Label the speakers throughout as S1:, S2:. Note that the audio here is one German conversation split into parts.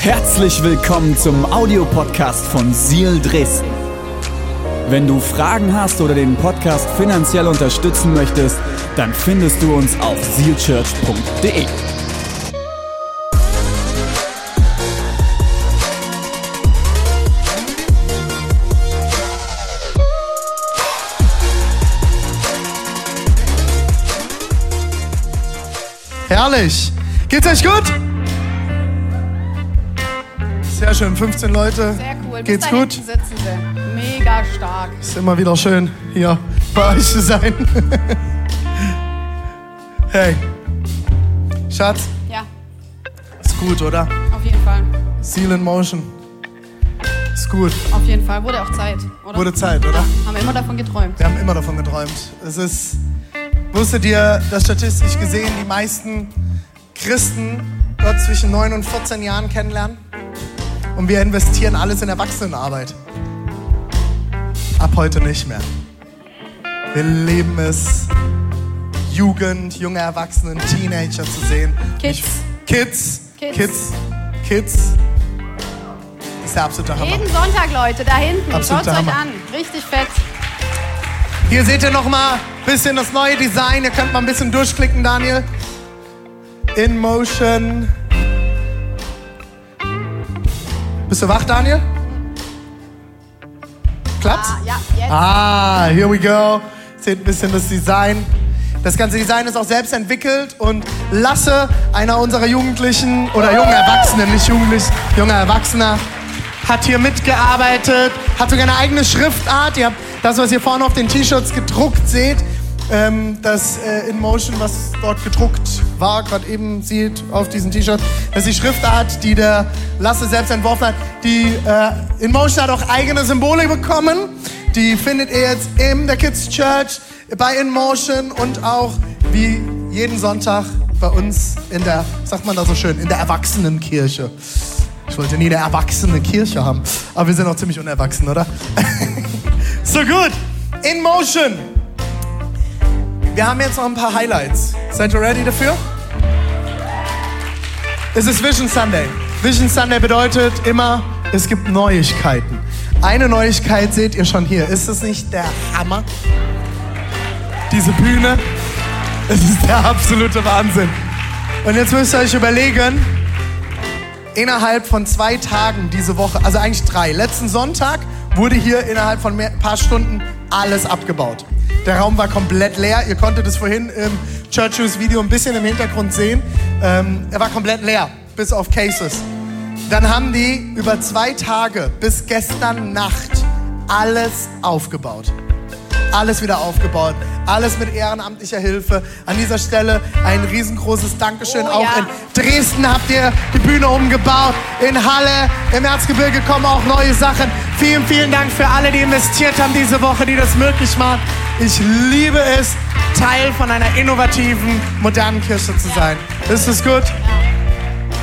S1: Herzlich willkommen zum Audiopodcast von Seal Dresden. Wenn du Fragen hast oder den Podcast finanziell unterstützen möchtest, dann findest du uns auf sealchurch.de.
S2: Herrlich. Geht's euch gut? Sehr schön, 15 Leute.
S3: Sehr cool. Bis
S2: Geht's
S3: da
S2: gut?
S3: sitzen sie. Mega stark.
S2: Ist immer wieder schön, hier bei euch zu sein. hey. Schatz,
S3: Ja,
S2: ist gut, oder?
S3: auf jeden Fall.
S2: Seal in Motion. Ist gut.
S3: Auf jeden Fall. Wurde auch Zeit, oder?
S2: Wurde Zeit, oder?
S3: Haben wir immer davon geträumt.
S2: Wir haben immer davon geträumt. Es ist, wusstet ihr, dass statistisch gesehen die meisten Christen Gott zwischen 9 und 14 Jahren kennenlernen? Und wir investieren alles in Erwachsenenarbeit. Ab heute nicht mehr. Wir leben es, Jugend, junge Erwachsene, Teenager zu sehen.
S3: Kids.
S2: Kids.
S3: Kids.
S2: Kids. Kids. Das ist der absolute Hammer.
S3: Jeden Sonntag, Leute, da hinten. Schaut's euch an. Richtig fett.
S2: Hier seht ihr noch mal ein bisschen das neue Design. Ihr könnt mal ein bisschen durchklicken, Daniel. In Motion. Bist du wach, Daniel? Klappt's?
S3: Ah, ja, jetzt.
S2: Ah, here we go. Seht ein bisschen das Design. Das ganze Design ist auch selbst entwickelt und Lasse, einer unserer Jugendlichen oder jungen Erwachsenen, nicht jugendlich, junger Erwachsener, hat hier mitgearbeitet, hat sogar eine eigene Schriftart. Ihr habt das, was ihr vorne auf den T-Shirts gedruckt seht, ähm, das äh, in Motion, was dort gedruckt war, gerade eben sieht auf diesem T-Shirt, das ist die Schriftart, die der Lasse selbst entworfen hat. Die äh, in Motion hat auch eigene Symbole bekommen. Die findet ihr jetzt in der Kids Church, bei In Motion und auch wie jeden Sonntag bei uns in der, sagt man da so schön, in der Erwachsenenkirche. Ich wollte nie eine erwachsene Kirche haben, aber wir sind auch ziemlich unerwachsen, oder? so gut. In Motion. Wir haben jetzt noch ein paar Highlights. Seid ihr ready dafür? Es ist Vision Sunday. Vision Sunday bedeutet immer, es gibt Neuigkeiten. Eine Neuigkeit seht ihr schon hier. Ist das nicht der Hammer? Diese Bühne. Es ist der absolute Wahnsinn. Und jetzt müsst ihr euch überlegen, innerhalb von zwei Tagen diese Woche, also eigentlich drei, letzten Sonntag wurde hier innerhalb von ein paar Stunden alles abgebaut. Der Raum war komplett leer. Ihr konntet es vorhin im Church News Video ein bisschen im Hintergrund sehen. Ähm, er war komplett leer, bis auf Cases. Dann haben die über zwei Tage bis gestern Nacht alles aufgebaut. Alles wieder aufgebaut. Alles mit ehrenamtlicher Hilfe. An dieser Stelle ein riesengroßes Dankeschön.
S3: Oh,
S2: auch
S3: ja.
S2: in Dresden habt ihr die Bühne umgebaut. In Halle, im Erzgebirge kommen auch neue Sachen. Vielen, vielen Dank für alle, die investiert haben diese Woche, die das möglich machen. Ich liebe es, Teil von einer innovativen, modernen Kirche zu sein. Ist es gut?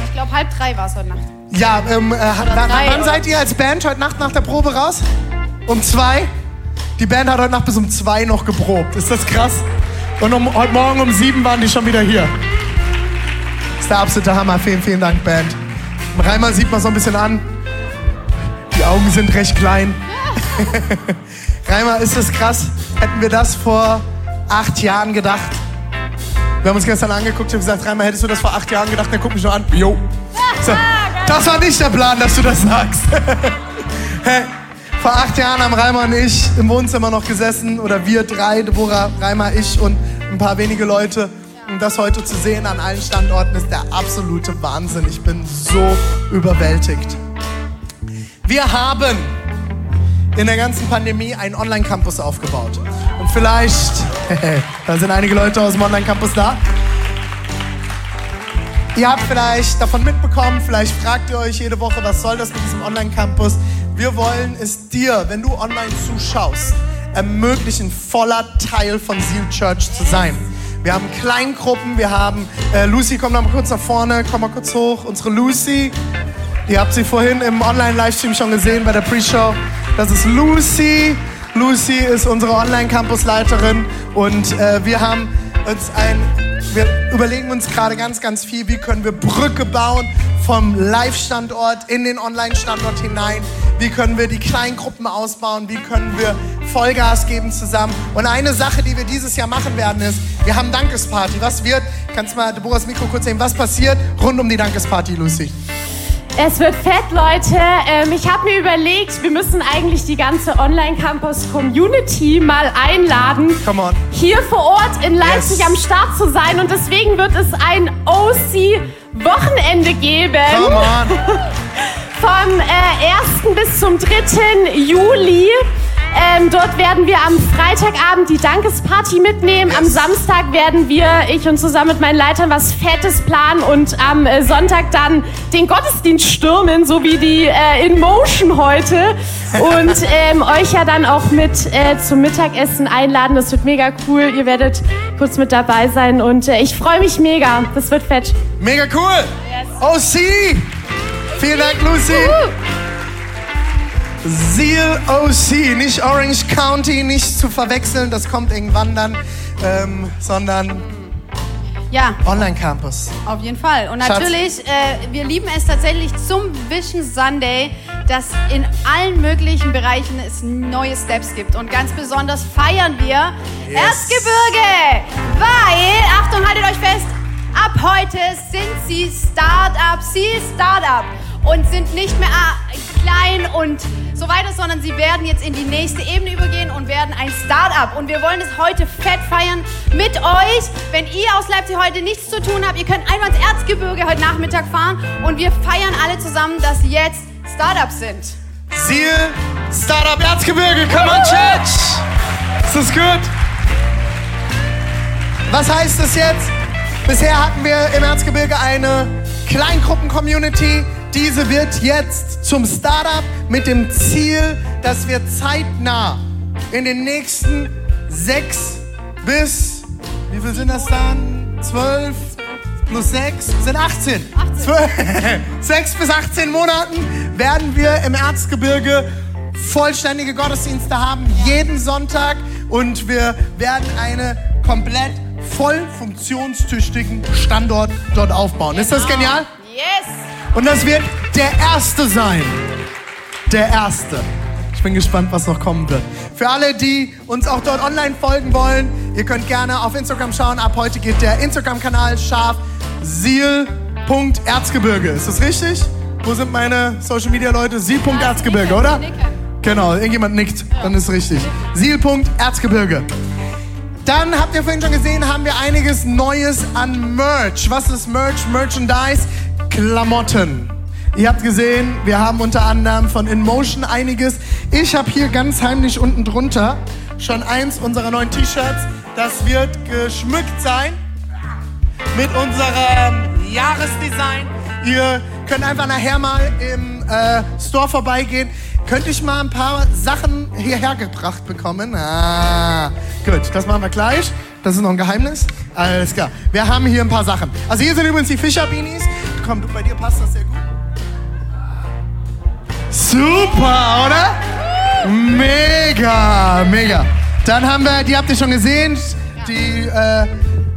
S3: Ich glaube, halb drei war es heute Nacht.
S2: Ja, ähm, äh, wann,
S3: drei,
S2: wann seid ihr als Band heute Nacht nach der Probe raus? Um zwei? Die Band hat heute Nacht bis um zwei noch geprobt. Ist das krass? Und um, heute Morgen um sieben waren die schon wieder hier. ist der absolute Hammer. Vielen, vielen Dank, Band. Im Reimer sieht man so ein bisschen an. Die Augen sind recht klein. Reimer, ist das krass? Hätten wir das vor acht Jahren gedacht? Wir haben uns gestern angeguckt und gesagt, Reimer, hättest du das vor acht Jahren gedacht? Der guckt mich nur an. Jo. So, das war nicht der Plan, dass du das sagst. Vor acht Jahren haben Reimer und ich im Wohnzimmer noch gesessen, oder wir drei, Deborah, Reimer, ich und ein paar wenige Leute. Und das heute zu sehen an allen Standorten ist der absolute Wahnsinn. Ich bin so überwältigt. Wir haben in der ganzen Pandemie einen Online-Campus aufgebaut. Und vielleicht, da sind einige Leute aus dem Online-Campus da. Ihr habt vielleicht davon mitbekommen, vielleicht fragt ihr euch jede Woche, was soll das mit diesem Online-Campus? Wir wollen es dir, wenn du online zuschaust, ermöglichen, voller Teil von Seal Church zu sein. Wir haben Kleingruppen, wir haben, äh, Lucy, komm mal kurz nach vorne, komm mal kurz hoch, unsere Lucy. Ihr habt sie vorhin im Online-Livestream schon gesehen bei der Pre-Show. Das ist Lucy. Lucy ist unsere Online-Campus-Leiterin und äh, wir haben uns ein, wir überlegen uns gerade ganz, ganz viel, wie können wir Brücke bauen vom Live-Standort in den Online-Standort hinein? Wie können wir die Kleingruppen ausbauen? Wie können wir Vollgas geben zusammen? Und eine Sache, die wir dieses Jahr machen werden, ist, wir haben Dankesparty. Was wird, kannst du mal Deborahs Mikro kurz sehen, was passiert rund um die Dankesparty, Lucy?
S4: Es wird fett, Leute. Ähm, ich habe mir überlegt, wir müssen eigentlich die ganze Online-Campus-Community mal einladen,
S2: Come on.
S4: hier vor Ort in Leipzig
S2: Yes.
S4: am Start zu sein. Und deswegen wird es ein OC-Wochenende geben.
S2: Come on.
S4: Vom äh, 1. bis zum 3. Juli. Ähm, dort werden wir am Freitagabend die Dankesparty mitnehmen. Am Samstag werden wir, ich und zusammen mit meinen Leitern, was Fettes planen und am äh, Sonntag dann den Gottesdienst stürmen, so wie die äh, In Motion heute. Und ähm, euch ja dann auch mit äh, zum Mittagessen einladen. Das wird mega cool. Ihr werdet kurz mit dabei sein und äh, ich freue mich mega. Das wird fett.
S2: Mega cool. OC. Vielen Dank, Lucy. Seal OC, nicht Orange County, nicht zu verwechseln, das kommt irgendwann dann, ähm, sondern
S3: Ja,
S2: Online Campus.
S3: auf jeden Fall. Und natürlich, äh, wir lieben es tatsächlich zum Vision Sunday, dass in allen möglichen Bereichen es neue Steps gibt. Und ganz besonders feiern wir
S2: Yes.
S3: Erzgebirge. Weil, Achtung, haltet euch fest, ab heute sind sie Start-up, sie Start-up. Und sind nicht mehr äh, klein und so weiter, sondern sie werden jetzt in die nächste Ebene übergehen und werden ein Start-up. Und wir wollen es heute fett feiern mit euch. Wenn ihr aus Leipzig heute nichts zu tun habt, ihr könnt einmal ins Erzgebirge heute Nachmittag fahren und wir feiern alle zusammen, dass jetzt Startups sind.
S2: Seal Startup Erzgebirge, come on Church! Ist das gut? Was heißt das jetzt? Bisher hatten wir im Erzgebirge eine Kleingruppen-Community. Diese wird jetzt zum Startup mit dem Ziel, dass wir zeitnah in den nächsten sechs bis, wie viel sind das dann? Zwölf plus sechs sind 18. 12, sechs bis 18 Monaten werden wir im Erzgebirge vollständige Gottesdienste haben, jeden Sonntag. Und wir werden einen komplett voll funktionstüchtigen Standort dort aufbauen. Ist das genial?
S3: Yes!
S2: Und das wird der erste sein. Der erste. Ich bin gespannt, was noch kommen wird. Für alle, die uns auch dort online folgen wollen, ihr könnt gerne auf Instagram schauen. Ab heute geht der Instagram-Kanal scharf seal.erzgebirge. Ist das richtig? Wo sind meine Social Media Leute? Seal.erzgebirge, oder? Genau, irgendjemand nickt, dann ist richtig. Seal.erzgebirge. Dann habt ihr vorhin schon gesehen, haben wir einiges Neues an Merch. Was ist Merch? Merchandise? Klamotten. Ihr habt gesehen, wir haben unter anderem von InMotion einiges. Ich habe hier ganz heimlich unten drunter schon eins unserer neuen T-Shirts. Das wird geschmückt sein mit unserem Jahresdesign. Ihr könnt einfach nachher mal im äh, Store vorbeigehen. Könnte ich mal ein paar Sachen hierher gebracht bekommen? Ah, gut, das machen wir gleich. Das ist noch ein Geheimnis. Alles klar. Wir haben hier ein paar Sachen. Also hier sind übrigens die Fischer-Beanies. Komm, du, bei dir passt das sehr gut. Super, oder? Mega, mega. Dann haben wir, die habt ihr schon gesehen, die äh,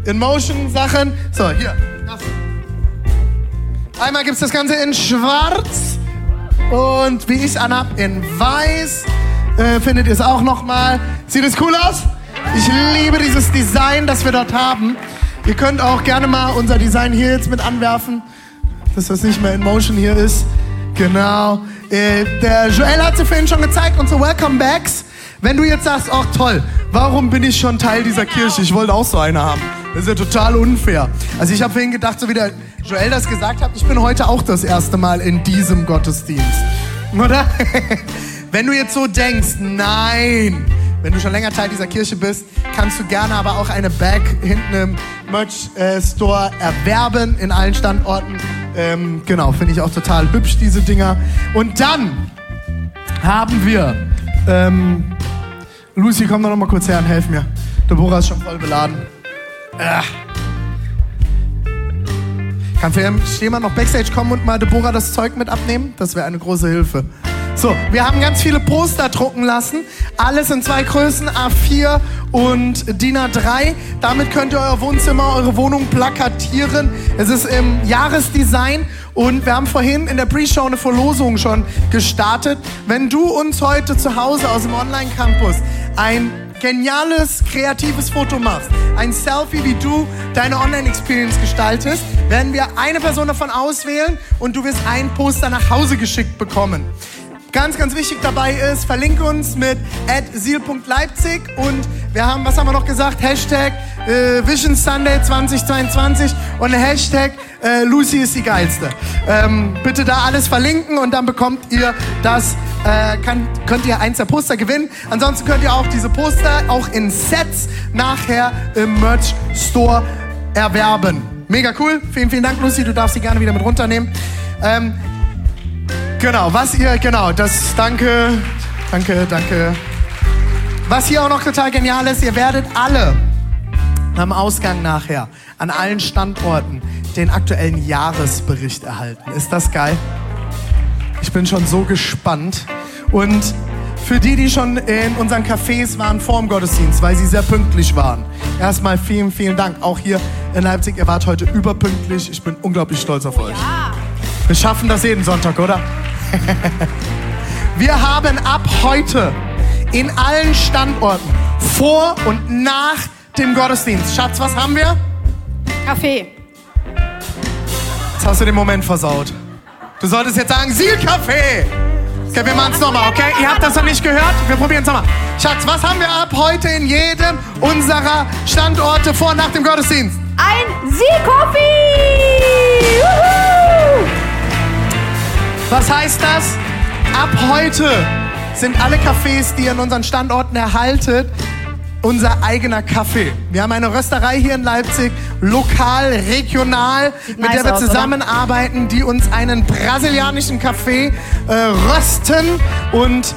S2: In-Motion-Sachen. So, hier. Einmal gibt es das Ganze in schwarz und wie ich es anhab, in weiß. Äh, findet ihr es auch nochmal. Sieht es cool aus? Ich liebe dieses Design, das wir dort haben. Ihr könnt auch gerne mal unser Design hier jetzt mit anwerfen, dass das nicht mehr in Motion hier ist. Genau. Äh, der Joel hat sie vorhin schon gezeigt, unsere Welcome Bags. Wenn du jetzt sagst, ach toll, warum bin ich schon Teil dieser Kirche? Ich wollte auch so eine haben. Das ist ja total unfair. Also ich habe vorhin gedacht, so wie der Joel das gesagt hat, ich bin heute auch das erste Mal in diesem Gottesdienst. Oder? Wenn du jetzt so denkst, nein, wenn du schon länger Teil dieser Kirche bist, kannst du gerne aber auch eine Bag hinten im Merch-Store erwerben in allen Standorten. Ähm, genau, finde ich auch total hübsch, diese Dinger. Und dann haben wir, ähm, Lucy, komm doch noch mal kurz her und helf mir. Deborah ist schon voll beladen. Ah. Kann vielleicht jemand noch Backstage kommen und mal Deborah das Zeug mit abnehmen? Das wäre eine große Hilfe. So, wir haben ganz viele Poster drucken lassen. Alles in zwei Größen, A4 und DIN A3. Damit könnt ihr euer Wohnzimmer, eure Wohnung plakatieren. Es ist im Jahresdesign und wir haben vorhin in der Pre-Show eine Verlosung schon gestartet. Wenn du uns heute zu Hause aus dem Online-Campus ein geniales, kreatives Foto machst, ein Selfie, wie du deine Online-Experience gestaltest, werden wir eine Person davon auswählen und du wirst ein Poster nach Hause geschickt bekommen. Ganz, ganz wichtig dabei ist, verlinke uns mit @seal.leipzig und wir haben, was haben wir noch gesagt? Hashtag äh, Vision Sunday 2022 und Hashtag äh, Lucy ist die geilste. Ähm, bitte da alles verlinken und dann bekommt ihr das, äh, kann, könnt ihr eins der Poster gewinnen. Ansonsten könnt ihr auch diese Poster auch in Sets nachher im Merch Store erwerben. Mega cool. Vielen, vielen Dank, Lucy. Du darfst sie gerne wieder mit runternehmen. Ähm, Genau, was ihr, genau, das, danke, danke, danke. Was hier auch noch total genial ist, ihr werdet alle am Ausgang nachher an allen Standorten den aktuellen Jahresbericht erhalten. Ist das geil? Ich bin schon so gespannt. Und für die, die schon in unseren Cafés waren vor dem Gottesdienst, weil sie sehr pünktlich waren, erstmal vielen, vielen Dank. Auch hier in Leipzig, ihr wart heute überpünktlich. Ich bin unglaublich stolz auf euch. Wir schaffen das jeden Sonntag, oder? Wir haben ab heute in allen Standorten vor und nach dem Gottesdienst. Schatz, was haben wir?
S3: Kaffee.
S2: Jetzt hast du den Moment versaut. Du solltest jetzt sagen, Sielkaffee. Okay, wir machen es nochmal, okay? Ihr habt das noch nicht gehört? Wir probieren es nochmal. Schatz, was haben wir ab heute in jedem unserer Standorte vor und nach dem Gottesdienst?
S3: Ein Sielkoffee!
S2: Was heißt das? Ab heute sind alle Cafés, die ihr an unseren Standorten erhaltet, unser eigener Kaffee. Wir haben eine Rösterei hier in Leipzig, lokal, regional, mit
S3: nice
S2: der wir
S3: aus, oder?
S2: zusammenarbeiten, die uns einen brasilianischen Kaffee äh, rösten und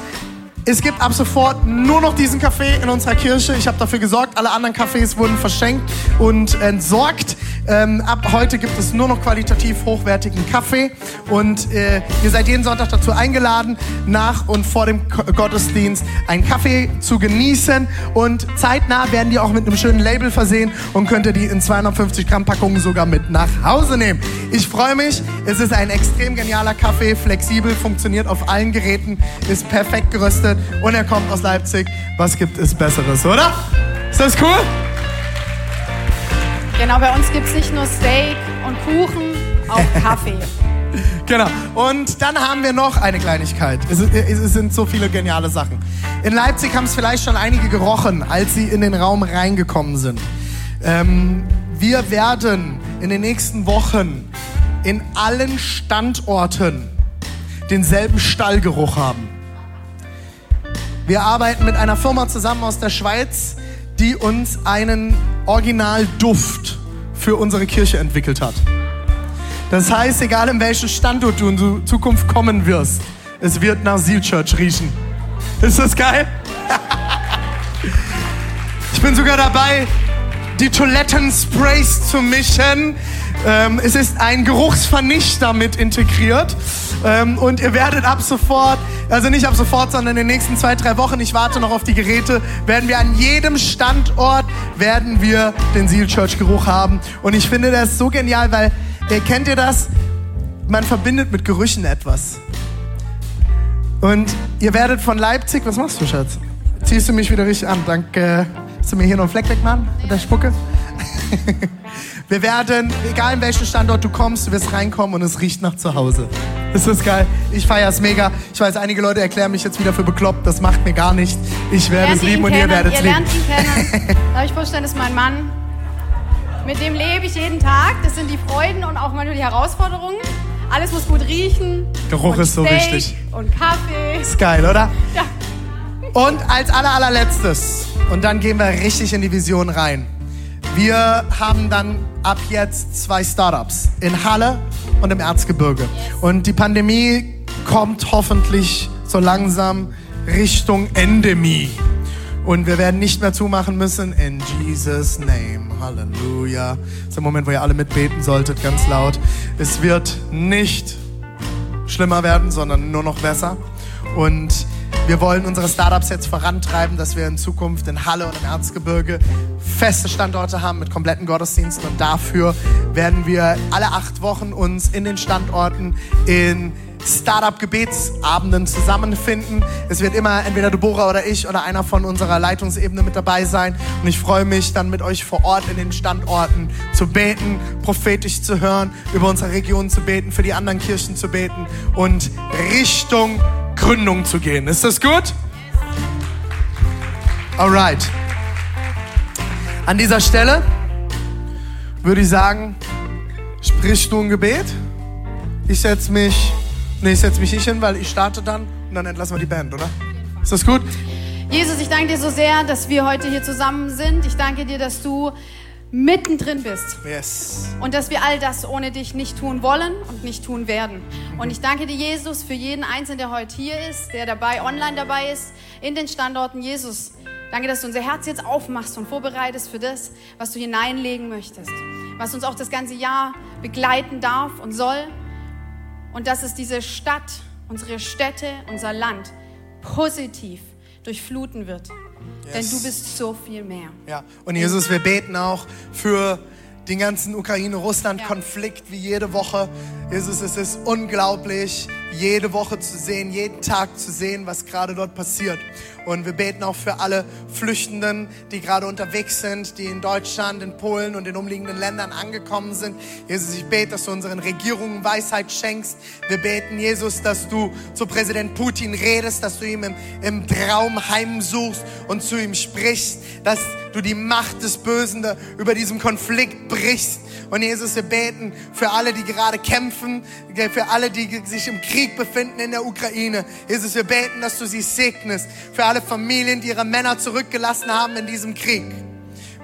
S2: es gibt ab sofort nur noch diesen Kaffee in unserer Kirche. Ich habe dafür gesorgt, alle anderen Cafés wurden verschenkt und entsorgt. Ähm, ab heute gibt es nur noch qualitativ hochwertigen Kaffee und äh, ihr seid jeden Sonntag dazu eingeladen, nach und vor dem Ko- Gottesdienst einen Kaffee zu genießen und zeitnah werden die auch mit einem schönen Label versehen und könnt ihr die in 250 Gramm Packungen sogar mit nach Hause nehmen. Ich freue mich. Es ist ein extrem genialer Kaffee, flexibel, funktioniert auf allen Geräten, ist perfekt geröstet und er kommt aus Leipzig. Was gibt es Besseres, oder? Ist das cool?
S3: Genau, bei uns gibt es nicht nur Steak und Kuchen, auch Kaffee.
S2: Genau. Und dann haben wir noch eine Kleinigkeit. Es, es sind so viele geniale Sachen. In Leipzig haben es vielleicht schon einige gerochen, als sie in den Raum reingekommen sind. Ähm, wir werden in den nächsten Wochen in allen Standorten denselben Stallgeruch haben. Wir arbeiten mit einer Firma zusammen aus der Schweiz, die uns einen Originalduft für unsere Kirche entwickelt hat. Das heißt, egal in welchen Standort du in Zu- Zukunft kommen wirst, es wird nach Seal Church riechen. Ist das geil? Ich bin sogar dabei, die Toilettensprays zu mischen. Ähm, es ist ein Geruchsvernichter mit integriert. Ähm, und ihr werdet ab sofort, also nicht ab sofort, sondern in den nächsten zwei, drei Wochen, ich warte noch auf die Geräte, werden wir an jedem Standort, werden wir den Seal Church Geruch haben. Und ich finde das so genial, weil, äh, kennt ihr das? Man verbindet mit Gerüchen etwas. Und ihr werdet von Leipzig, was machst du, Schatz? Ziehst du mich wieder richtig an? Danke. Hast du mir hier noch einen Fleck wegmachen mit der Spucke? Wir werden, egal in welchen Standort du kommst, du wirst reinkommen und es riecht nach zu Hause. Ist das geil? Ich feier's mega. Ich weiß, einige Leute erklären mich jetzt wieder für bekloppt. Das macht mir gar nichts. Ich werde es lieben und ihr werdet es lieben.
S3: lernt ihn kennen. Darf ich vorstellen, das ist mein Mann. Mit dem lebe ich jeden Tag. Das sind die Freuden und auch manchmal die Herausforderungen. Alles muss gut riechen.
S2: Geruch ist so
S3: Steak
S2: wichtig.
S3: Und Kaffee.
S2: Ist geil, oder?
S3: Ja.
S2: Und als aller, allerletztes, und dann gehen wir richtig in die Vision rein. Wir haben dann ab jetzt zwei Startups in Halle und im Erzgebirge. Und die Pandemie kommt hoffentlich so langsam Richtung Endemie. Und wir werden nicht mehr zumachen müssen. In Jesus' name. Halleluja. Das ist der Moment, wo ihr alle mitbeten solltet, ganz laut. Es wird nicht schlimmer werden, sondern nur noch besser. Und wir wollen unsere Startups jetzt vorantreiben, dass wir in Zukunft in Halle und im Erzgebirge feste Standorte haben mit kompletten Gottesdiensten. Und dafür werden wir alle acht Wochen uns in den Standorten in Startup-Gebetsabenden zusammenfinden. Es wird immer entweder Deborah oder ich oder einer von unserer Leitungsebene mit dabei sein. Und ich freue mich dann mit euch vor Ort in den Standorten zu beten, prophetisch zu hören, über unsere Region zu beten, für die anderen Kirchen zu beten und Richtung Gründung zu gehen. Ist das gut? Alright. An dieser Stelle würde ich sagen, sprichst du ein Gebet? Ich setze mich Nee, ich setze mich nicht hin, weil ich starte dann und dann entlassen wir die Band, oder? Ist das gut?
S3: Jesus, ich danke dir so sehr, dass wir heute hier zusammen sind. Ich danke dir, dass du mittendrin bist.
S2: Yes.
S3: Und dass wir all das ohne dich nicht tun wollen und nicht tun werden. Und ich danke dir, Jesus, für jeden Einzelnen, der heute hier ist, der dabei, online dabei ist, in den Standorten. Jesus, danke, dass du unser Herz jetzt aufmachst und vorbereitest für das, was du hineinlegen möchtest. Was uns auch das ganze Jahr begleiten darf und soll und dass es diese Stadt, unsere Städte, unser Land positiv durchfluten wird. Yes. Denn du bist so viel mehr.
S2: Ja, und Jesus, wir beten auch für den ganzen Ukraine-Russland-Konflikt wie jede Woche. Jesus, es ist unglaublich, jede Woche zu sehen, jeden Tag zu sehen, was gerade dort passiert. Und wir beten auch für alle Flüchtenden, die gerade unterwegs sind, die in Deutschland, in Polen und in umliegenden Ländern angekommen sind. Jesus, ich bete, dass du unseren Regierungen Weisheit schenkst. Wir beten, Jesus, dass du zu Präsident Putin redest, dass du ihm im, im Traum heimsuchst und zu ihm sprichst, dass du die Macht des Bösen über diesem Konflikt brichst. Und Jesus, wir beten für alle, die gerade kämpfen, für alle, die sich im Krieg befinden in der Ukraine. Jesus, wir beten, dass du sie segnest. Für alle Familien, die ihre Männer zurückgelassen haben in diesem Krieg.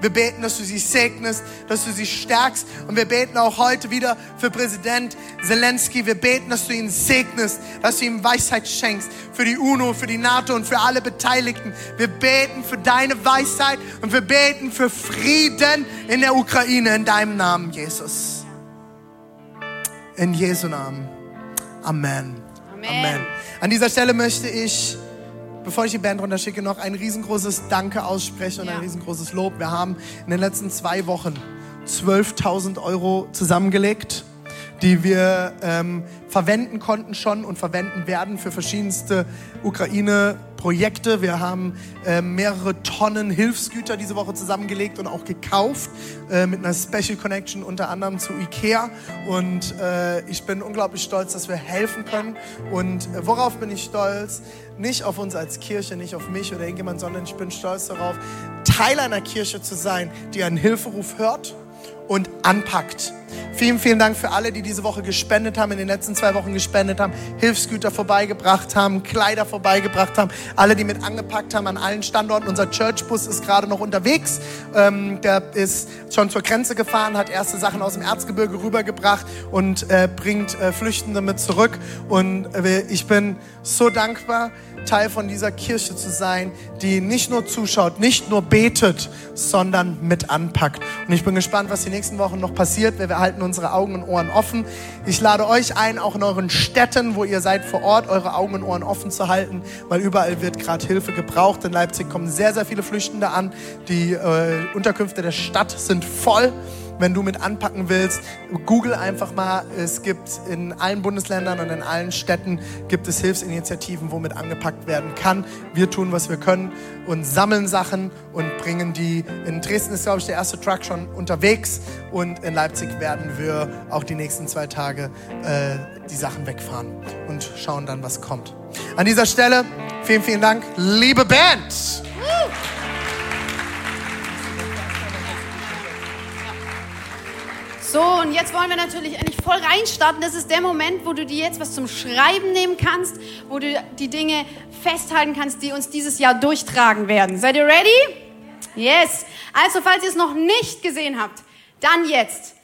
S2: Wir beten, dass du sie segnest, dass du sie stärkst. Und wir beten auch heute wieder für Präsident Zelensky. Wir beten, dass du ihn segnest, dass du ihm Weisheit schenkst. Für die UNO, für die NATO und für alle Beteiligten. Wir beten für deine Weisheit und wir beten für Frieden in der Ukraine in deinem Namen, Jesus. In Jesu Namen. Amen.
S3: Amen. Amen.
S2: An dieser Stelle möchte ich bevor ich die Band runterschicke, noch ein riesengroßes Danke aussprechen und ja. ein riesengroßes Lob. Wir haben in den letzten zwei Wochen 12.000 Euro zusammengelegt, die wir ähm, verwenden konnten schon und verwenden werden für verschiedenste Ukraine-Projekte. Wir haben äh, mehrere Tonnen Hilfsgüter diese Woche zusammengelegt und auch gekauft äh, mit einer Special Connection unter anderem zu Ikea. Und äh, ich bin unglaublich stolz, dass wir helfen können. Und äh, worauf bin ich stolz? Nicht auf uns als Kirche, nicht auf mich oder irgendjemand, sondern ich bin stolz darauf, Teil einer Kirche zu sein, die einen Hilferuf hört und anpackt. Vielen, vielen Dank für alle, die diese Woche gespendet haben, in den letzten zwei Wochen gespendet haben, Hilfsgüter vorbeigebracht haben, Kleider vorbeigebracht haben, alle, die mit angepackt haben an allen Standorten. Unser Churchbus ist gerade noch unterwegs. Ähm, der ist schon zur Grenze gefahren, hat erste Sachen aus dem Erzgebirge rübergebracht und äh, bringt äh, Flüchtende mit zurück. Und äh, ich bin so dankbar, Teil von dieser Kirche zu sein, die nicht nur zuschaut, nicht nur betet, sondern mit anpackt. Und ich bin gespannt, was die nächsten Wochen noch passiert. Wir halten unsere Augen und Ohren offen. Ich lade euch ein, auch in euren Städten, wo ihr seid vor Ort, eure Augen und Ohren offen zu halten, weil überall wird gerade Hilfe gebraucht. In Leipzig kommen sehr, sehr viele Flüchtende an. Die äh, Unterkünfte der Stadt sind voll wenn du mit anpacken willst, google einfach mal. Es gibt in allen Bundesländern und in allen Städten gibt es Hilfsinitiativen, womit angepackt werden kann. Wir tun, was wir können und sammeln Sachen und bringen die. In Dresden ist, glaube ich, der erste Truck schon unterwegs und in Leipzig werden wir auch die nächsten zwei Tage äh, die Sachen wegfahren und schauen dann, was kommt. An dieser Stelle vielen, vielen Dank, liebe Band.
S3: So, und jetzt wollen wir natürlich endlich voll reinstarten. Das ist der Moment, wo du dir jetzt was zum Schreiben nehmen kannst, wo du die Dinge festhalten kannst, die uns dieses Jahr durchtragen werden. Seid ihr ready? Yes. Also, falls ihr es noch nicht gesehen habt, dann jetzt.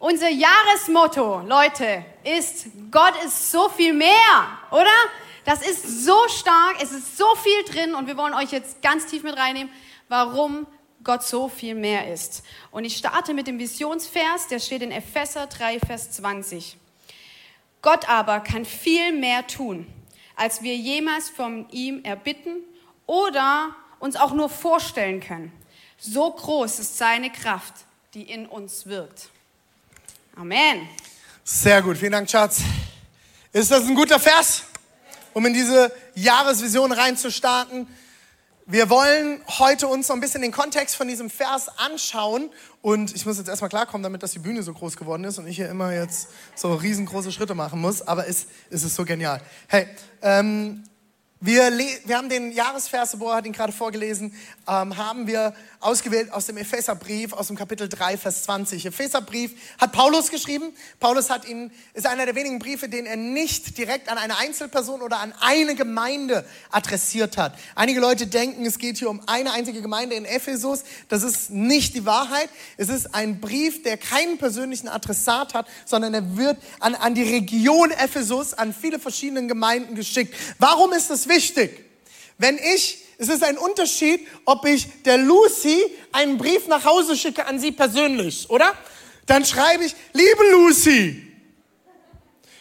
S3: Unser Jahresmotto, Leute, ist Gott ist so viel mehr, oder? Das ist so stark, es ist so viel drin und wir wollen euch jetzt ganz tief mit reinnehmen, warum Gott so viel mehr ist. Und ich starte mit dem Visionsvers, der steht in Epheser 3, Vers 20. Gott aber kann viel mehr tun, als wir jemals von ihm erbitten oder uns auch nur vorstellen können. So groß ist seine Kraft, die in uns wirkt. Amen.
S2: Sehr gut, vielen Dank, Schatz. Ist das ein guter Vers, um in diese Jahresvision reinzustarten? Wir wollen heute uns so ein bisschen den Kontext von diesem Vers anschauen. Und ich muss jetzt erstmal klarkommen, damit dass die Bühne so groß geworden ist und ich hier immer jetzt so riesengroße Schritte machen muss. Aber es, es ist so genial. Hey, ähm, wir, wir haben den Jahresvers, Boah hat ihn gerade vorgelesen, ähm, haben wir ausgewählt aus dem Epheserbrief, aus dem Kapitel 3, Vers 20. Epheserbrief hat Paulus geschrieben. Paulus hat ihn, ist einer der wenigen Briefe, den er nicht direkt an eine Einzelperson oder an eine Gemeinde adressiert hat. Einige Leute denken, es geht hier um eine einzige Gemeinde in Ephesus. Das ist nicht die Wahrheit. Es ist ein Brief, der keinen persönlichen Adressat hat, sondern er wird an, an die Region Ephesus, an viele verschiedene Gemeinden geschickt. Warum ist das wichtig? Wenn ich es ist ein Unterschied, ob ich der Lucy einen Brief nach Hause schicke an sie persönlich, oder? Dann schreibe ich, liebe Lucy,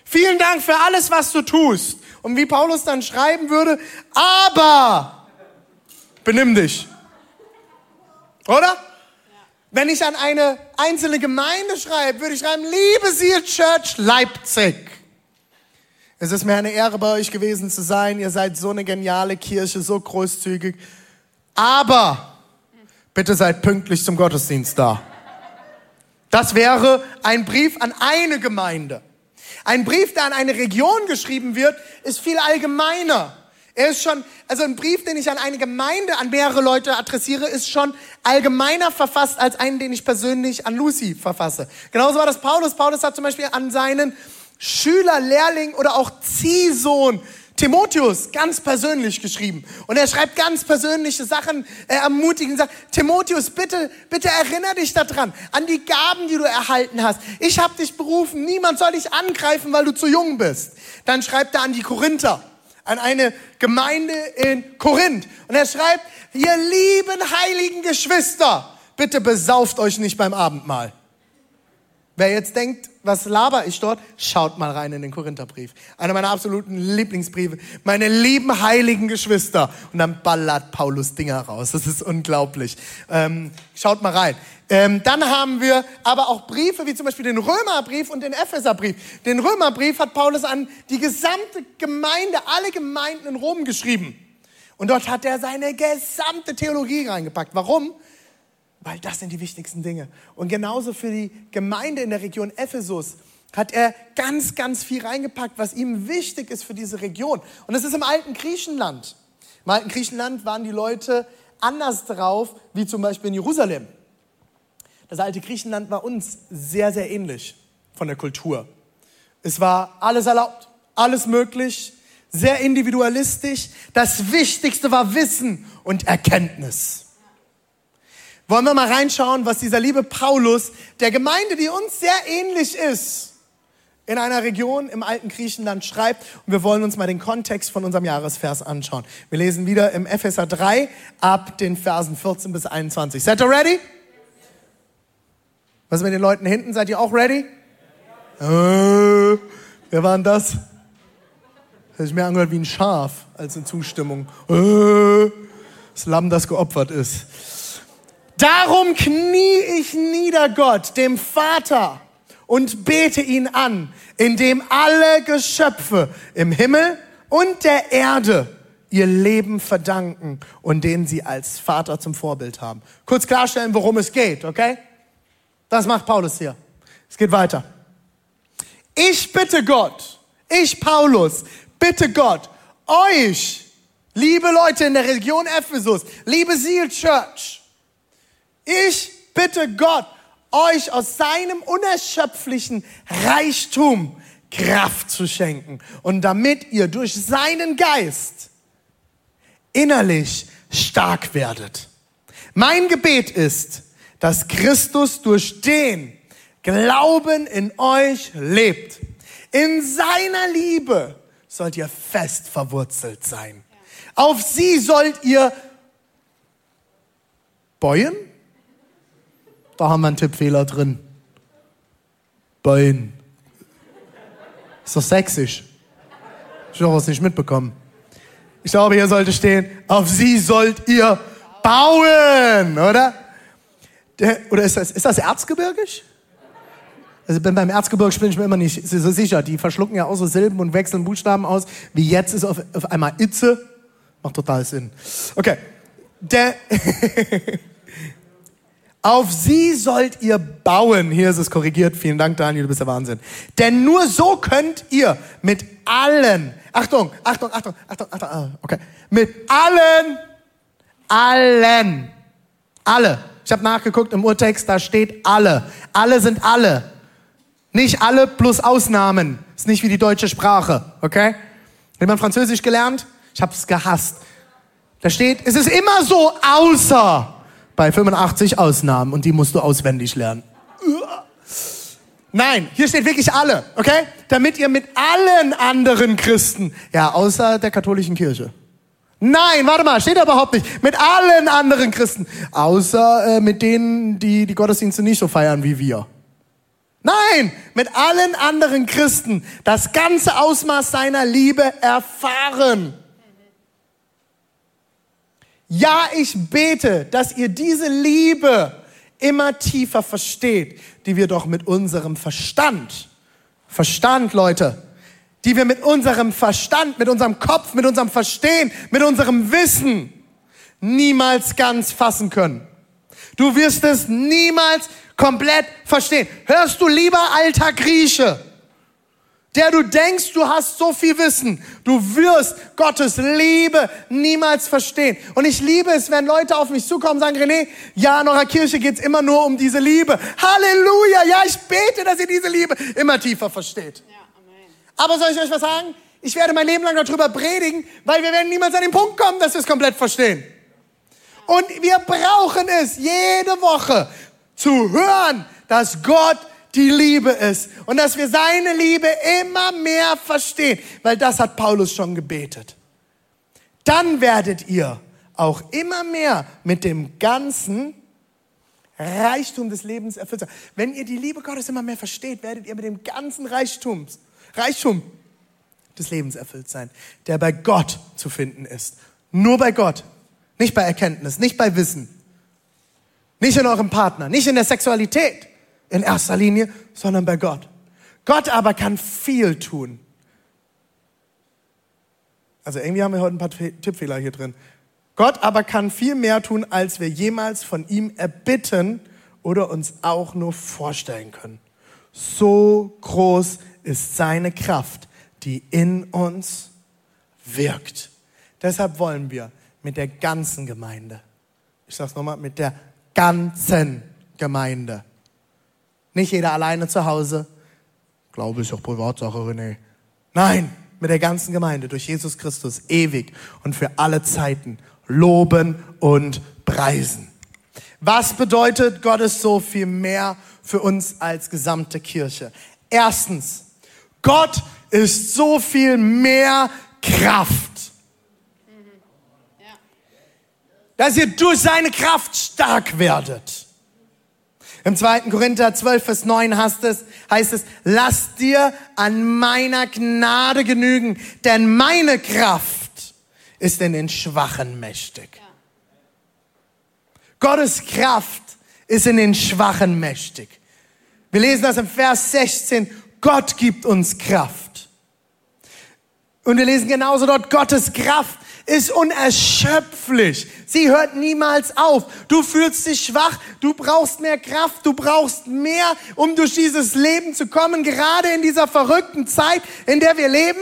S2: vielen Dank für alles, was du tust. Und wie Paulus dann schreiben würde, aber benimm dich. Oder? Wenn ich an eine einzelne Gemeinde schreibe, würde ich schreiben, liebe Seal Church Leipzig. Es ist mir eine Ehre, bei euch gewesen zu sein. Ihr seid so eine geniale Kirche, so großzügig. Aber bitte seid pünktlich zum Gottesdienst da. Das wäre ein Brief an eine Gemeinde. Ein Brief, der an eine Region geschrieben wird, ist viel allgemeiner. Er ist schon, also ein Brief, den ich an eine Gemeinde, an mehrere Leute adressiere, ist schon allgemeiner verfasst als einen, den ich persönlich an Lucy verfasse. Genauso war das Paulus. Paulus hat zum Beispiel an seinen Schüler, Lehrling oder auch Ziehsohn Timotheus ganz persönlich geschrieben. Und er schreibt ganz persönliche Sachen, er ermutigt und sagt, Timotheus, bitte, bitte erinnere dich daran, an die Gaben, die du erhalten hast. Ich habe dich berufen, niemand soll dich angreifen, weil du zu jung bist. Dann schreibt er an die Korinther, an eine Gemeinde in Korinth. Und er schreibt, ihr lieben heiligen Geschwister, bitte besauft euch nicht beim Abendmahl. Wer jetzt denkt, was laber ich dort, schaut mal rein in den Korintherbrief. Einer meiner absoluten Lieblingsbriefe. Meine lieben heiligen Geschwister. Und dann ballert Paulus Dinger raus. Das ist unglaublich. Ähm, schaut mal rein. Ähm, dann haben wir aber auch Briefe, wie zum Beispiel den Römerbrief und den Epheserbrief. Den Römerbrief hat Paulus an die gesamte Gemeinde, alle Gemeinden in Rom geschrieben. Und dort hat er seine gesamte Theologie reingepackt. Warum? Weil das sind die wichtigsten Dinge. Und genauso für die Gemeinde in der Region Ephesus hat er ganz, ganz viel reingepackt, was ihm wichtig ist für diese Region. Und das ist im alten Griechenland. Im alten Griechenland waren die Leute anders drauf, wie zum Beispiel in Jerusalem. Das alte Griechenland war uns sehr, sehr ähnlich von der Kultur. Es war alles erlaubt, alles möglich, sehr individualistisch. Das Wichtigste war Wissen und Erkenntnis. Wollen wir mal reinschauen, was dieser liebe Paulus der Gemeinde, die uns sehr ähnlich ist, in einer Region im alten Griechenland schreibt. Und wir wollen uns mal den Kontext von unserem Jahresvers anschauen. Wir lesen wieder im Epheser 3 ab den Versen 14 bis 21. Seid ihr ready? Was ist mit den Leuten hinten? Seid ihr auch ready? Äh, wer war denn das? Hat sich mehr angehört wie ein Schaf als eine Zustimmung. Äh, das Lamm, das geopfert ist. Darum knie ich nieder Gott, dem Vater, und bete ihn an, indem alle Geschöpfe im Himmel und der Erde ihr Leben verdanken und den sie als Vater zum Vorbild haben. Kurz klarstellen, worum es geht, okay? Das macht Paulus hier. Es geht weiter. Ich bitte Gott, ich Paulus, bitte Gott, euch, liebe Leute in der Region Ephesus, liebe Seal Church, ich bitte Gott, euch aus seinem unerschöpflichen Reichtum Kraft zu schenken und damit ihr durch seinen Geist innerlich stark werdet. Mein Gebet ist, dass Christus durch den Glauben in euch lebt. In seiner Liebe sollt ihr fest verwurzelt sein. Auf sie sollt ihr bäuen da haben wir einen Tippfehler drin. Bein. Ist doch sächsisch. Ich habe es nicht mitbekommen. Ich glaube, hier sollte stehen, auf sie sollt ihr bauen, oder? Der, oder ist das, ist das erzgebirgisch? Also beim Erzgebirge bin ich mir immer nicht so sicher. Die verschlucken ja auch so Silben und wechseln Buchstaben aus. Wie jetzt ist auf, auf einmal Itze. Macht total Sinn. Okay. Der auf sie sollt ihr bauen. Hier ist es korrigiert. Vielen Dank, Daniel, du bist der Wahnsinn. Denn nur so könnt ihr mit allen, Achtung, Achtung, Achtung, Achtung, Achtung, ah, okay, mit allen, allen, alle. Ich habe nachgeguckt im Urtext, da steht alle. Alle sind alle. Nicht alle plus Ausnahmen. Ist nicht wie die deutsche Sprache, okay? Hat man Französisch gelernt? Ich habe es gehasst. Da steht, es ist immer so außer bei 85 Ausnahmen und die musst du auswendig lernen. Nein, hier steht wirklich alle, okay? Damit ihr mit allen anderen Christen, ja, außer der katholischen Kirche. Nein, warte mal, steht da überhaupt nicht. Mit allen anderen Christen, außer äh, mit denen, die die Gottesdienste nicht so feiern wie wir. Nein, mit allen anderen Christen das ganze Ausmaß seiner Liebe erfahren. Ja, ich bete, dass ihr diese Liebe immer tiefer versteht, die wir doch mit unserem Verstand, Verstand, Leute, die wir mit unserem Verstand, mit unserem Kopf, mit unserem Verstehen, mit unserem Wissen niemals ganz fassen können. Du wirst es niemals komplett verstehen. Hörst du lieber alter Grieche, der du denkst, du hast so viel Wissen, du wirst Gottes Liebe niemals verstehen. Und ich liebe es, wenn Leute auf mich zukommen und sagen, René, ja, in eurer Kirche geht's immer nur um diese Liebe. Halleluja, ja, ich bete, dass ihr diese Liebe immer tiefer versteht. Ja, Aber soll ich euch was sagen? Ich werde mein Leben lang darüber predigen, weil wir werden niemals an den Punkt kommen, dass wir es komplett verstehen. Und wir brauchen es jede Woche zu hören, dass Gott die Liebe ist und dass wir seine Liebe immer mehr verstehen, weil das hat Paulus schon gebetet. Dann werdet ihr auch immer mehr mit dem ganzen Reichtum des Lebens erfüllt sein. Wenn ihr die Liebe Gottes immer mehr versteht, werdet ihr mit dem ganzen Reichtums, Reichtum des Lebens erfüllt sein, der bei Gott zu finden ist. Nur bei Gott, nicht bei Erkenntnis, nicht bei Wissen. Nicht in eurem Partner, nicht in der Sexualität in erster Linie, sondern bei Gott. Gott aber kann viel tun. Also irgendwie haben wir heute ein paar Tippfehler hier drin. Gott aber kann viel mehr tun, als wir jemals von ihm erbitten oder uns auch nur vorstellen können. So groß ist seine Kraft, die in uns wirkt. Deshalb wollen wir mit der ganzen Gemeinde, ich sage es nochmal, mit der ganzen Gemeinde. Nicht jeder alleine zu Hause. Glaube ich auch Privatsache, René. Nein, mit der ganzen Gemeinde durch Jesus Christus ewig und für alle Zeiten loben und preisen. Was bedeutet Gottes so viel mehr für uns als gesamte Kirche? Erstens, Gott ist so viel mehr Kraft. dass ihr durch seine Kraft stark werdet. Im 2. Korinther 12, Vers 9 heißt es, heißt es, lass dir an meiner Gnade genügen, denn meine Kraft ist in den Schwachen mächtig. Ja. Gottes Kraft ist in den Schwachen mächtig. Wir lesen das im Vers 16, Gott gibt uns Kraft. Und wir lesen genauso dort, Gottes Kraft ist unerschöpflich. Sie hört niemals auf. Du fühlst dich schwach, du brauchst mehr Kraft, du brauchst mehr, um durch dieses Leben zu kommen, gerade in dieser verrückten Zeit, in der wir leben.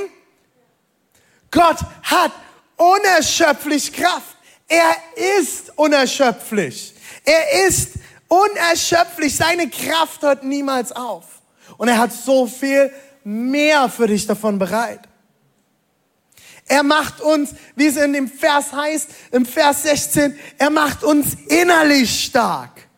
S2: Gott hat unerschöpflich Kraft. Er ist unerschöpflich. Er ist unerschöpflich. Seine Kraft hört niemals auf. Und er hat so viel mehr für dich davon bereit. Er macht uns, wie es in dem Vers heißt, im Vers 16, er macht uns innerlich stark.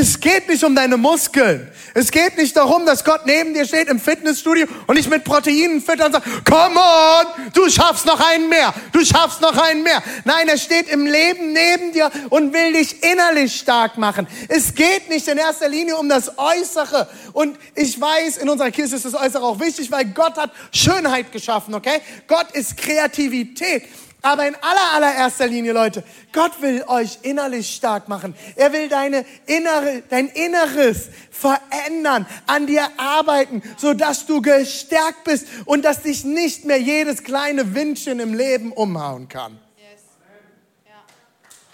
S2: Es geht nicht um deine Muskeln. Es geht nicht darum, dass Gott neben dir steht im Fitnessstudio und dich mit Proteinen füttert und sagt, come on, du schaffst noch einen mehr, du schaffst noch einen mehr. Nein, er steht im Leben neben dir und will dich innerlich stark machen. Es geht nicht in erster Linie um das Äußere. Und ich weiß, in unserer Kirche ist das Äußere auch wichtig, weil Gott hat Schönheit geschaffen, okay? Gott ist Kreativität. Aber in aller, allererster Linie, Leute, Gott will euch innerlich stark machen. Er will deine innere, dein Inneres verändern, an dir arbeiten, sodass du gestärkt bist und dass dich nicht mehr jedes kleine Windchen im Leben umhauen kann.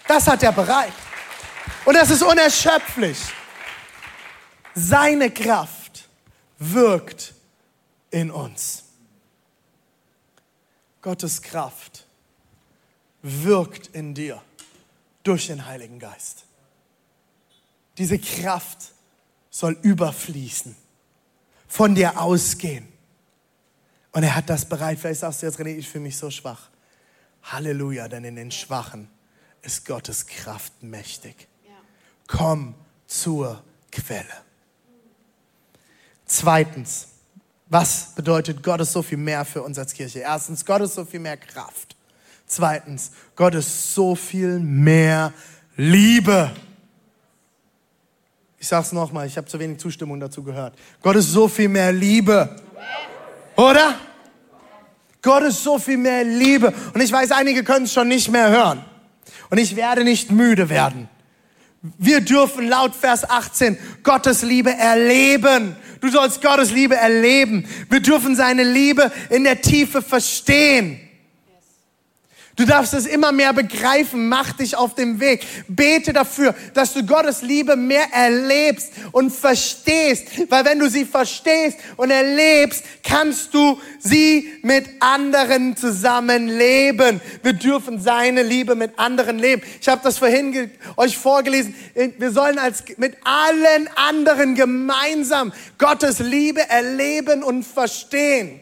S2: Das hat er bereit. Und das ist unerschöpflich. Seine Kraft wirkt in uns. Gottes Kraft wirkt in dir durch den Heiligen Geist. Diese Kraft soll überfließen, von dir ausgehen. Und er hat das bereit. Vielleicht sagst du jetzt, René, ich fühle mich so schwach. Halleluja, denn in den Schwachen ist Gottes Kraft mächtig. Komm zur Quelle. Zweitens, was bedeutet Gott ist so viel mehr für uns als Kirche? Erstens, Gott ist so viel mehr Kraft. Zweitens, Gott ist so viel mehr Liebe. Ich sage es nochmal, ich habe zu wenig Zustimmung dazu gehört. Gott ist so viel mehr Liebe. Oder? Gott ist so viel mehr Liebe. Und ich weiß, einige können es schon nicht mehr hören. Und ich werde nicht müde werden. Wir dürfen laut Vers 18 Gottes Liebe erleben. Du sollst Gottes Liebe erleben. Wir dürfen seine Liebe in der Tiefe verstehen. Du darfst es immer mehr begreifen. Mach dich auf den Weg. Bete dafür, dass du Gottes Liebe mehr erlebst und verstehst. Weil wenn du sie verstehst und erlebst, kannst du sie mit anderen zusammenleben. Wir dürfen seine Liebe mit anderen leben. Ich habe das vorhin euch vorgelesen. Wir sollen als mit allen anderen gemeinsam Gottes Liebe erleben und verstehen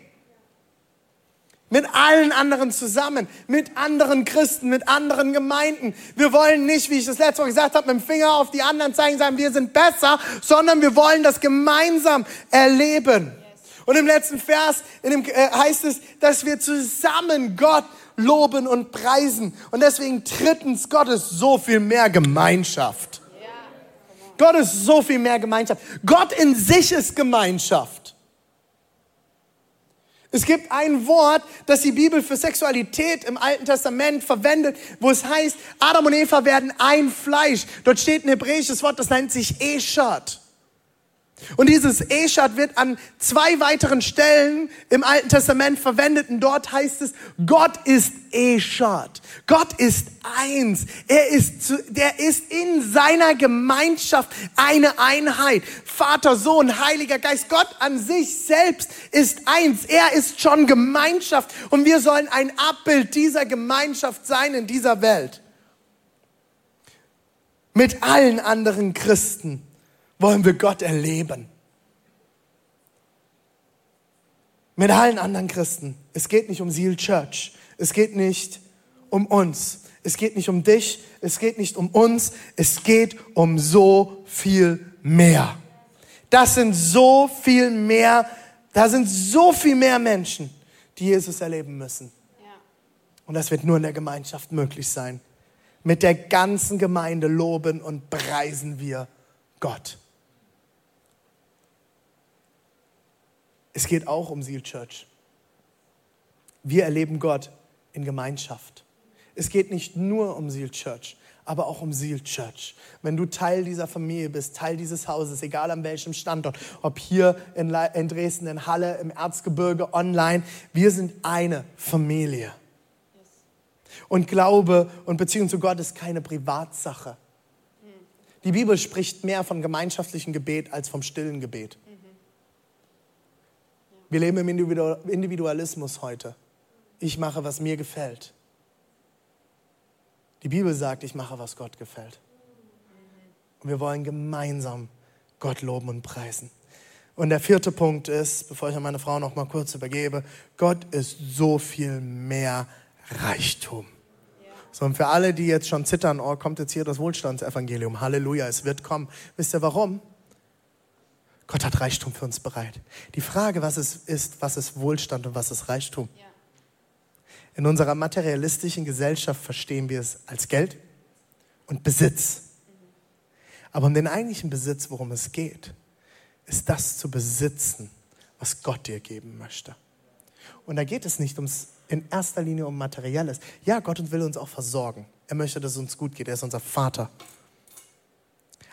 S2: mit allen anderen zusammen, mit anderen Christen, mit anderen Gemeinden. Wir wollen nicht, wie ich das letzte Mal gesagt habe, mit dem Finger auf die anderen zeigen, sagen, wir sind besser, sondern wir wollen das gemeinsam erleben. Und im letzten Vers in dem, äh, heißt es, dass wir zusammen Gott loben und preisen. Und deswegen drittens, Gott ist so viel mehr Gemeinschaft. Gott ist so viel mehr Gemeinschaft. Gott in sich ist Gemeinschaft. Es gibt ein Wort, das die Bibel für Sexualität im Alten Testament verwendet, wo es heißt, Adam und Eva werden ein Fleisch. Dort steht ein hebräisches Wort, das nennt sich Eshat. Und dieses Eshat wird an zwei weiteren Stellen im Alten Testament verwendet und dort heißt es, Gott ist Eshat. Gott ist eins. Er ist, zu, der ist in seiner Gemeinschaft eine Einheit. Vater, Sohn, Heiliger Geist. Gott an sich selbst ist eins. Er ist schon Gemeinschaft und wir sollen ein Abbild dieser Gemeinschaft sein in dieser Welt. Mit allen anderen Christen wollen wir Gott erleben. Mit allen anderen Christen. Es geht nicht um Seal Church. Es geht nicht um uns. Es geht nicht um dich. Es geht nicht um uns. Es geht um so viel mehr. Das sind so viel mehr, da sind so viel mehr Menschen, die Jesus erleben müssen. Und das wird nur in der Gemeinschaft möglich sein. Mit der ganzen Gemeinde loben und preisen wir Gott. Es geht auch um Seal Church. Wir erleben Gott in Gemeinschaft. Es geht nicht nur um Seal Church, aber auch um Seal Church. Wenn du Teil dieser Familie bist, Teil dieses Hauses, egal an welchem Standort, ob hier in, in Dresden, in Halle, im Erzgebirge, online, wir sind eine Familie. Und Glaube und Beziehung zu Gott ist keine Privatsache. Die Bibel spricht mehr von gemeinschaftlichem Gebet als vom stillen Gebet. Wir leben im Individualismus heute. Ich mache, was mir gefällt. Die Bibel sagt, ich mache, was Gott gefällt. Und wir wollen gemeinsam Gott loben und preisen. Und der vierte Punkt ist, bevor ich an meine Frau noch mal kurz übergebe, Gott ist so viel mehr Reichtum. So, und für alle, die jetzt schon zittern, oh, kommt jetzt hier das Wohlstandsevangelium. Halleluja, es wird kommen. Wisst ihr warum? Gott hat Reichtum für uns bereit. Die Frage, was es ist, was ist Wohlstand und was ist Reichtum? Ja. In unserer materialistischen Gesellschaft verstehen wir es als Geld und Besitz. Aber um den eigentlichen Besitz, worum es geht, ist das zu besitzen, was Gott dir geben möchte. Und da geht es nicht ums, in erster Linie um Materielles. Ja, Gott will uns auch versorgen. Er möchte, dass es uns gut geht. Er ist unser Vater.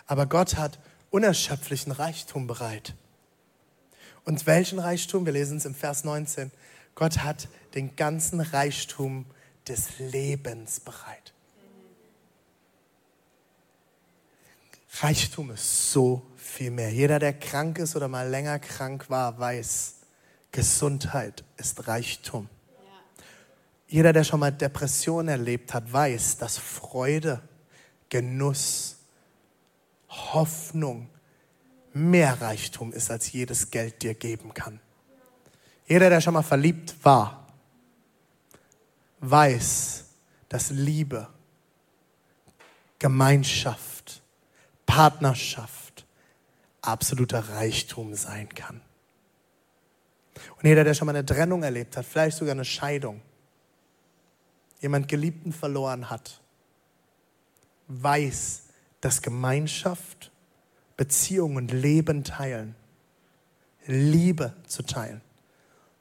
S2: Aber Gott hat unerschöpflichen Reichtum bereit. Und welchen Reichtum? Wir lesen es im Vers 19. Gott hat den ganzen Reichtum des Lebens bereit. Reichtum ist so viel mehr. Jeder, der krank ist oder mal länger krank war, weiß, Gesundheit ist Reichtum. Jeder, der schon mal Depression erlebt hat, weiß, dass Freude, Genuss, Hoffnung mehr Reichtum ist, als jedes Geld dir geben kann. Jeder, der schon mal verliebt war, weiß, dass Liebe, Gemeinschaft, Partnerschaft absoluter Reichtum sein kann. Und jeder, der schon mal eine Trennung erlebt hat, vielleicht sogar eine Scheidung, jemand Geliebten verloren hat, weiß, dass Gemeinschaft, Beziehung und Leben teilen, Liebe zu teilen,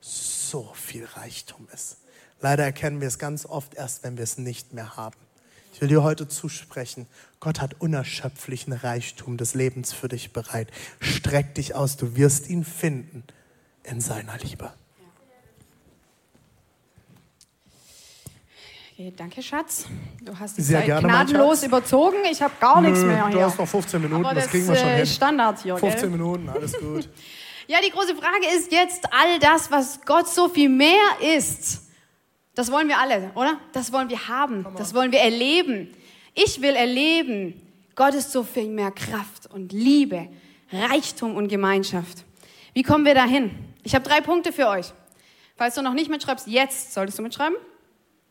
S2: so viel Reichtum ist. Leider erkennen wir es ganz oft erst, wenn wir es nicht mehr haben. Ich will dir heute zusprechen, Gott hat unerschöpflichen Reichtum des Lebens für dich bereit. Streck dich aus, du wirst ihn finden in seiner Liebe.
S3: Okay, danke, Schatz. Du hast die Sehr Zeit gerne, gnadenlos überzogen. Ich habe gar Nö, nichts mehr
S2: hier. Du hast noch 15 Minuten, das, das kriegen wir schon äh, hin.
S3: Standard hier,
S2: 15
S3: gell?
S2: Minuten, alles gut.
S3: ja, die große Frage ist jetzt all das, was Gott so viel mehr ist. Das wollen wir alle, oder? Das wollen wir haben. Das wollen wir erleben. Ich will erleben, Gott ist so viel mehr Kraft und Liebe, Reichtum und Gemeinschaft. Wie kommen wir dahin? Ich habe drei Punkte für euch. Falls du noch nicht mitschreibst, jetzt solltest du mitschreiben.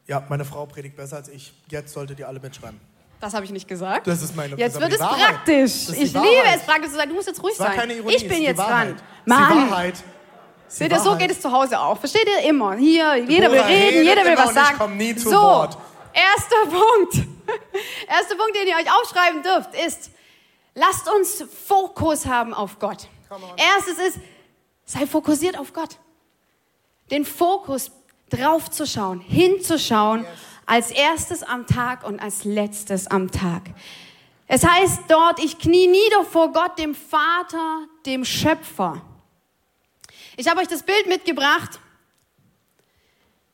S2: Ja, meine Frau predigt besser als ich. Jetzt solltet ihr alle mitschreiben.
S3: Das habe ich nicht gesagt.
S2: Das ist meine
S3: Jetzt wird es Wahrheit. praktisch. Ich liebe es, praktisch zu sein. Du musst jetzt ruhig sein.
S2: Ironie,
S3: ich bin jetzt dran.
S2: Mann. Wahrheit.
S3: Seht ihr, so geht es zu Hause auch. Versteht ihr immer? Hier, jeder will reden, jeder will was sagen.
S2: Ich komme nie zu
S3: so,
S2: Wort.
S3: erster Punkt. erster Punkt, den ihr euch aufschreiben dürft, ist, lasst uns Fokus haben auf Gott. Erstes ist, sei fokussiert auf Gott. Den Fokus draufzuschauen, hinzuschauen, als erstes am Tag und als letztes am Tag. Es heißt dort, ich knie nieder vor Gott, dem Vater, dem Schöpfer. Ich habe euch das Bild mitgebracht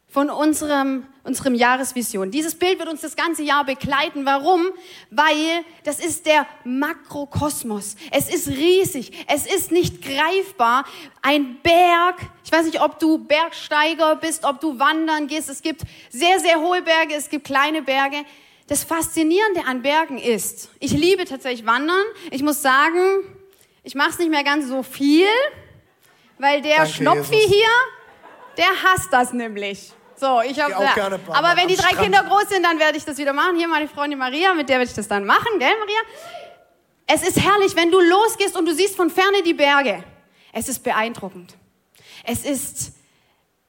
S3: von unserem, unserem Jahresvision. Dieses Bild wird uns das ganze Jahr begleiten. Warum? Weil das ist der Makrokosmos. Es ist riesig. Es ist nicht greifbar. Ein Berg. Ich weiß nicht, ob du Bergsteiger bist, ob du wandern gehst. Es gibt sehr, sehr hohe Berge. Es gibt kleine Berge. Das Faszinierende an Bergen ist, ich liebe tatsächlich Wandern. Ich muss sagen, ich mache es nicht mehr ganz so viel, weil der Danke, Schnopfi Jesus. hier, der hasst das nämlich. So, ich habe. Ja. Aber wenn die drei Strand. Kinder groß sind, dann werde ich das wieder machen. Hier meine Freundin Maria, mit der werde ich das dann machen, gell, Maria? Es ist herrlich, wenn du losgehst und du siehst von ferne die Berge. Es ist beeindruckend. Es ist,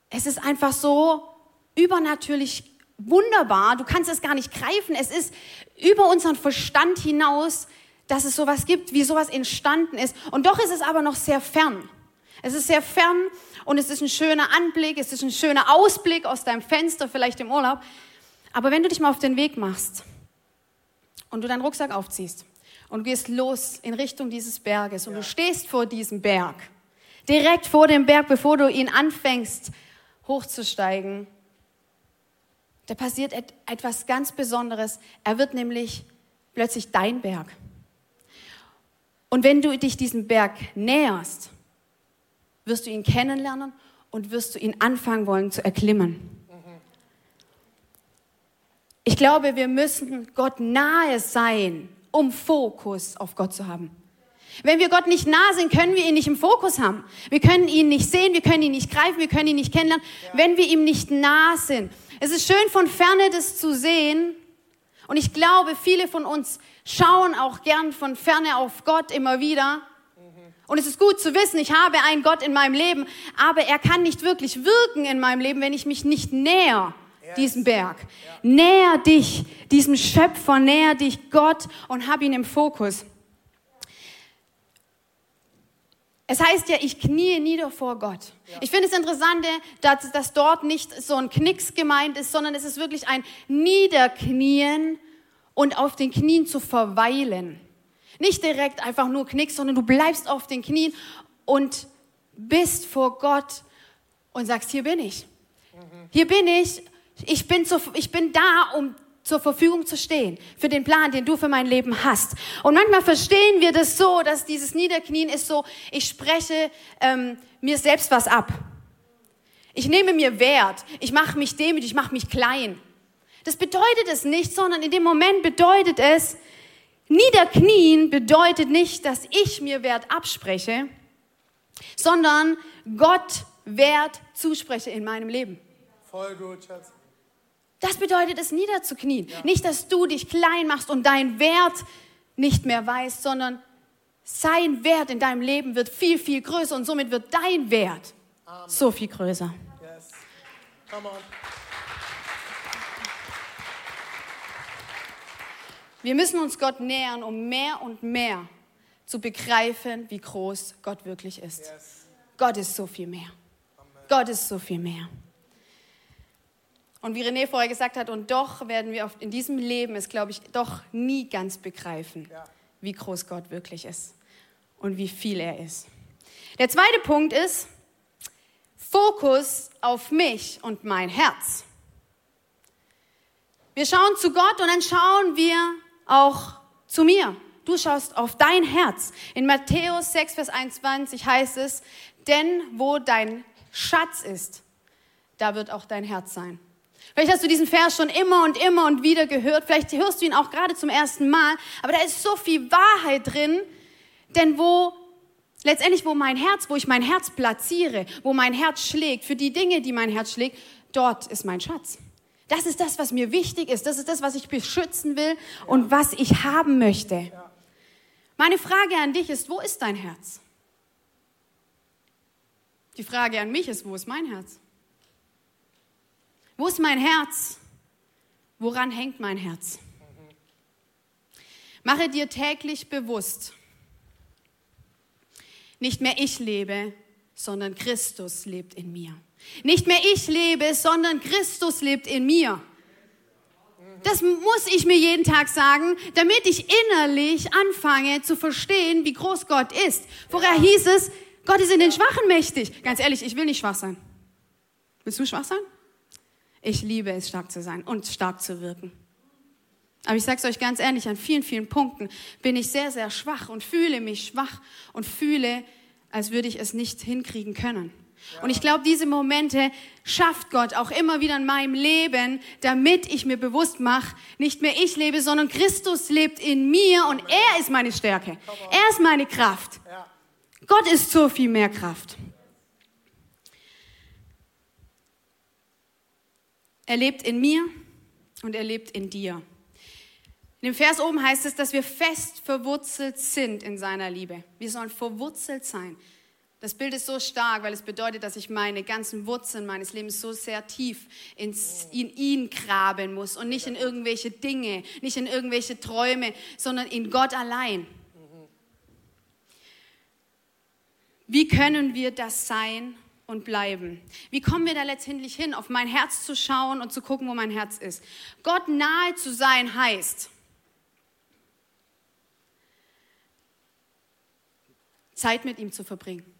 S3: es ist einfach so übernatürlich wunderbar. Du kannst es gar nicht greifen. Es ist über unseren Verstand hinaus, dass es sowas gibt, wie sowas entstanden ist. Und doch ist es aber noch sehr fern. Es ist sehr fern und es ist ein schöner Anblick, es ist ein schöner Ausblick aus deinem Fenster, vielleicht im Urlaub. Aber wenn du dich mal auf den Weg machst und du deinen Rucksack aufziehst und du gehst los in Richtung dieses Berges und ja. du stehst vor diesem Berg, direkt vor dem Berg, bevor du ihn anfängst hochzusteigen, da passiert etwas ganz Besonderes. Er wird nämlich plötzlich dein Berg. Und wenn du dich diesem Berg näherst, wirst du ihn kennenlernen und wirst du ihn anfangen wollen zu erklimmen. Ich glaube, wir müssen Gott nahe sein, um Fokus auf Gott zu haben. Wenn wir Gott nicht nah sind, können wir ihn nicht im Fokus haben. Wir können ihn nicht sehen, wir können ihn nicht greifen, wir können ihn nicht kennenlernen, wenn wir ihm nicht nah sind. Es ist schön von ferne das zu sehen. Und ich glaube, viele von uns schauen auch gern von ferne auf Gott immer wieder. Und es ist gut zu wissen, ich habe einen Gott in meinem Leben, aber er kann nicht wirklich wirken in meinem Leben, wenn ich mich nicht näher diesem Berg. Näher dich, diesem Schöpfer, näher dich Gott und hab ihn im Fokus. Es heißt ja, ich knie nieder vor Gott. Ja. Ich finde es interessant, dass, dass dort nicht so ein Knicks gemeint ist, sondern es ist wirklich ein Niederknien und auf den Knien zu verweilen. Nicht direkt einfach nur Knicks, sondern du bleibst auf den Knien und bist vor Gott und sagst, hier bin ich. Hier bin ich. Ich bin, zu, ich bin da, um zur Verfügung zu stehen für den Plan, den du für mein Leben hast. Und manchmal verstehen wir das so, dass dieses Niederknien ist so, ich spreche ähm, mir selbst was ab. Ich nehme mir Wert, ich mache mich demütig, ich mache mich klein. Das bedeutet es nicht, sondern in dem Moment bedeutet es, Niederknien bedeutet nicht, dass ich mir Wert abspreche, sondern Gott Wert zuspreche in meinem Leben.
S2: Voll gut, Schatz.
S3: Das bedeutet es, niederzuknien. Ja. Nicht, dass du dich klein machst und deinen Wert nicht mehr weißt, sondern sein Wert in deinem Leben wird viel, viel größer und somit wird dein Wert Amen. so viel größer. Yes. Come on. Wir müssen uns Gott nähern, um mehr und mehr zu begreifen, wie groß Gott wirklich ist. Yes. Gott ist so viel mehr. Amen. Gott ist so viel mehr. Und wie René vorher gesagt hat, und doch werden wir in diesem Leben es, glaube ich, doch nie ganz begreifen, ja. wie groß Gott wirklich ist und wie viel er ist. Der zweite Punkt ist Fokus auf mich und mein Herz. Wir schauen zu Gott und dann schauen wir auch zu mir. Du schaust auf dein Herz. In Matthäus 6, Vers 21 heißt es, denn wo dein Schatz ist, da wird auch dein Herz sein. Vielleicht hast du diesen Vers schon immer und immer und wieder gehört. Vielleicht hörst du ihn auch gerade zum ersten Mal. Aber da ist so viel Wahrheit drin. Denn wo letztendlich, wo mein Herz, wo ich mein Herz platziere, wo mein Herz schlägt, für die Dinge, die mein Herz schlägt, dort ist mein Schatz. Das ist das, was mir wichtig ist. Das ist das, was ich beschützen will und was ich haben möchte. Meine Frage an dich ist, wo ist dein Herz? Die Frage an mich ist, wo ist mein Herz? Wo ist mein Herz? Woran hängt mein Herz? Mache dir täglich bewusst, nicht mehr ich lebe, sondern Christus lebt in mir. Nicht mehr ich lebe, sondern Christus lebt in mir. Das muss ich mir jeden Tag sagen, damit ich innerlich anfange zu verstehen, wie groß Gott ist. Vorher hieß es, Gott ist in den Schwachen mächtig. Ganz ehrlich, ich will nicht schwach sein. Willst du schwach sein? Ich liebe es, stark zu sein und stark zu wirken. Aber ich sage es euch ganz ehrlich, an vielen, vielen Punkten bin ich sehr, sehr schwach und fühle mich schwach und fühle, als würde ich es nicht hinkriegen können. Und ich glaube, diese Momente schafft Gott auch immer wieder in meinem Leben, damit ich mir bewusst mache, nicht mehr ich lebe, sondern Christus lebt in mir und er ist meine Stärke. Er ist meine Kraft. Gott ist so viel mehr Kraft. Er lebt in mir und er lebt in dir. In dem Vers oben heißt es, dass wir fest verwurzelt sind in seiner Liebe. Wir sollen verwurzelt sein. Das Bild ist so stark, weil es bedeutet, dass ich meine ganzen Wurzeln meines Lebens so sehr tief ins, in ihn graben muss und nicht in irgendwelche Dinge, nicht in irgendwelche Träume, sondern in Gott allein. Wie können wir das sein und bleiben. Wie kommen wir da letztendlich hin, auf mein Herz zu schauen und zu gucken, wo mein Herz ist? Gott nahe zu sein heißt, Zeit mit ihm zu verbringen.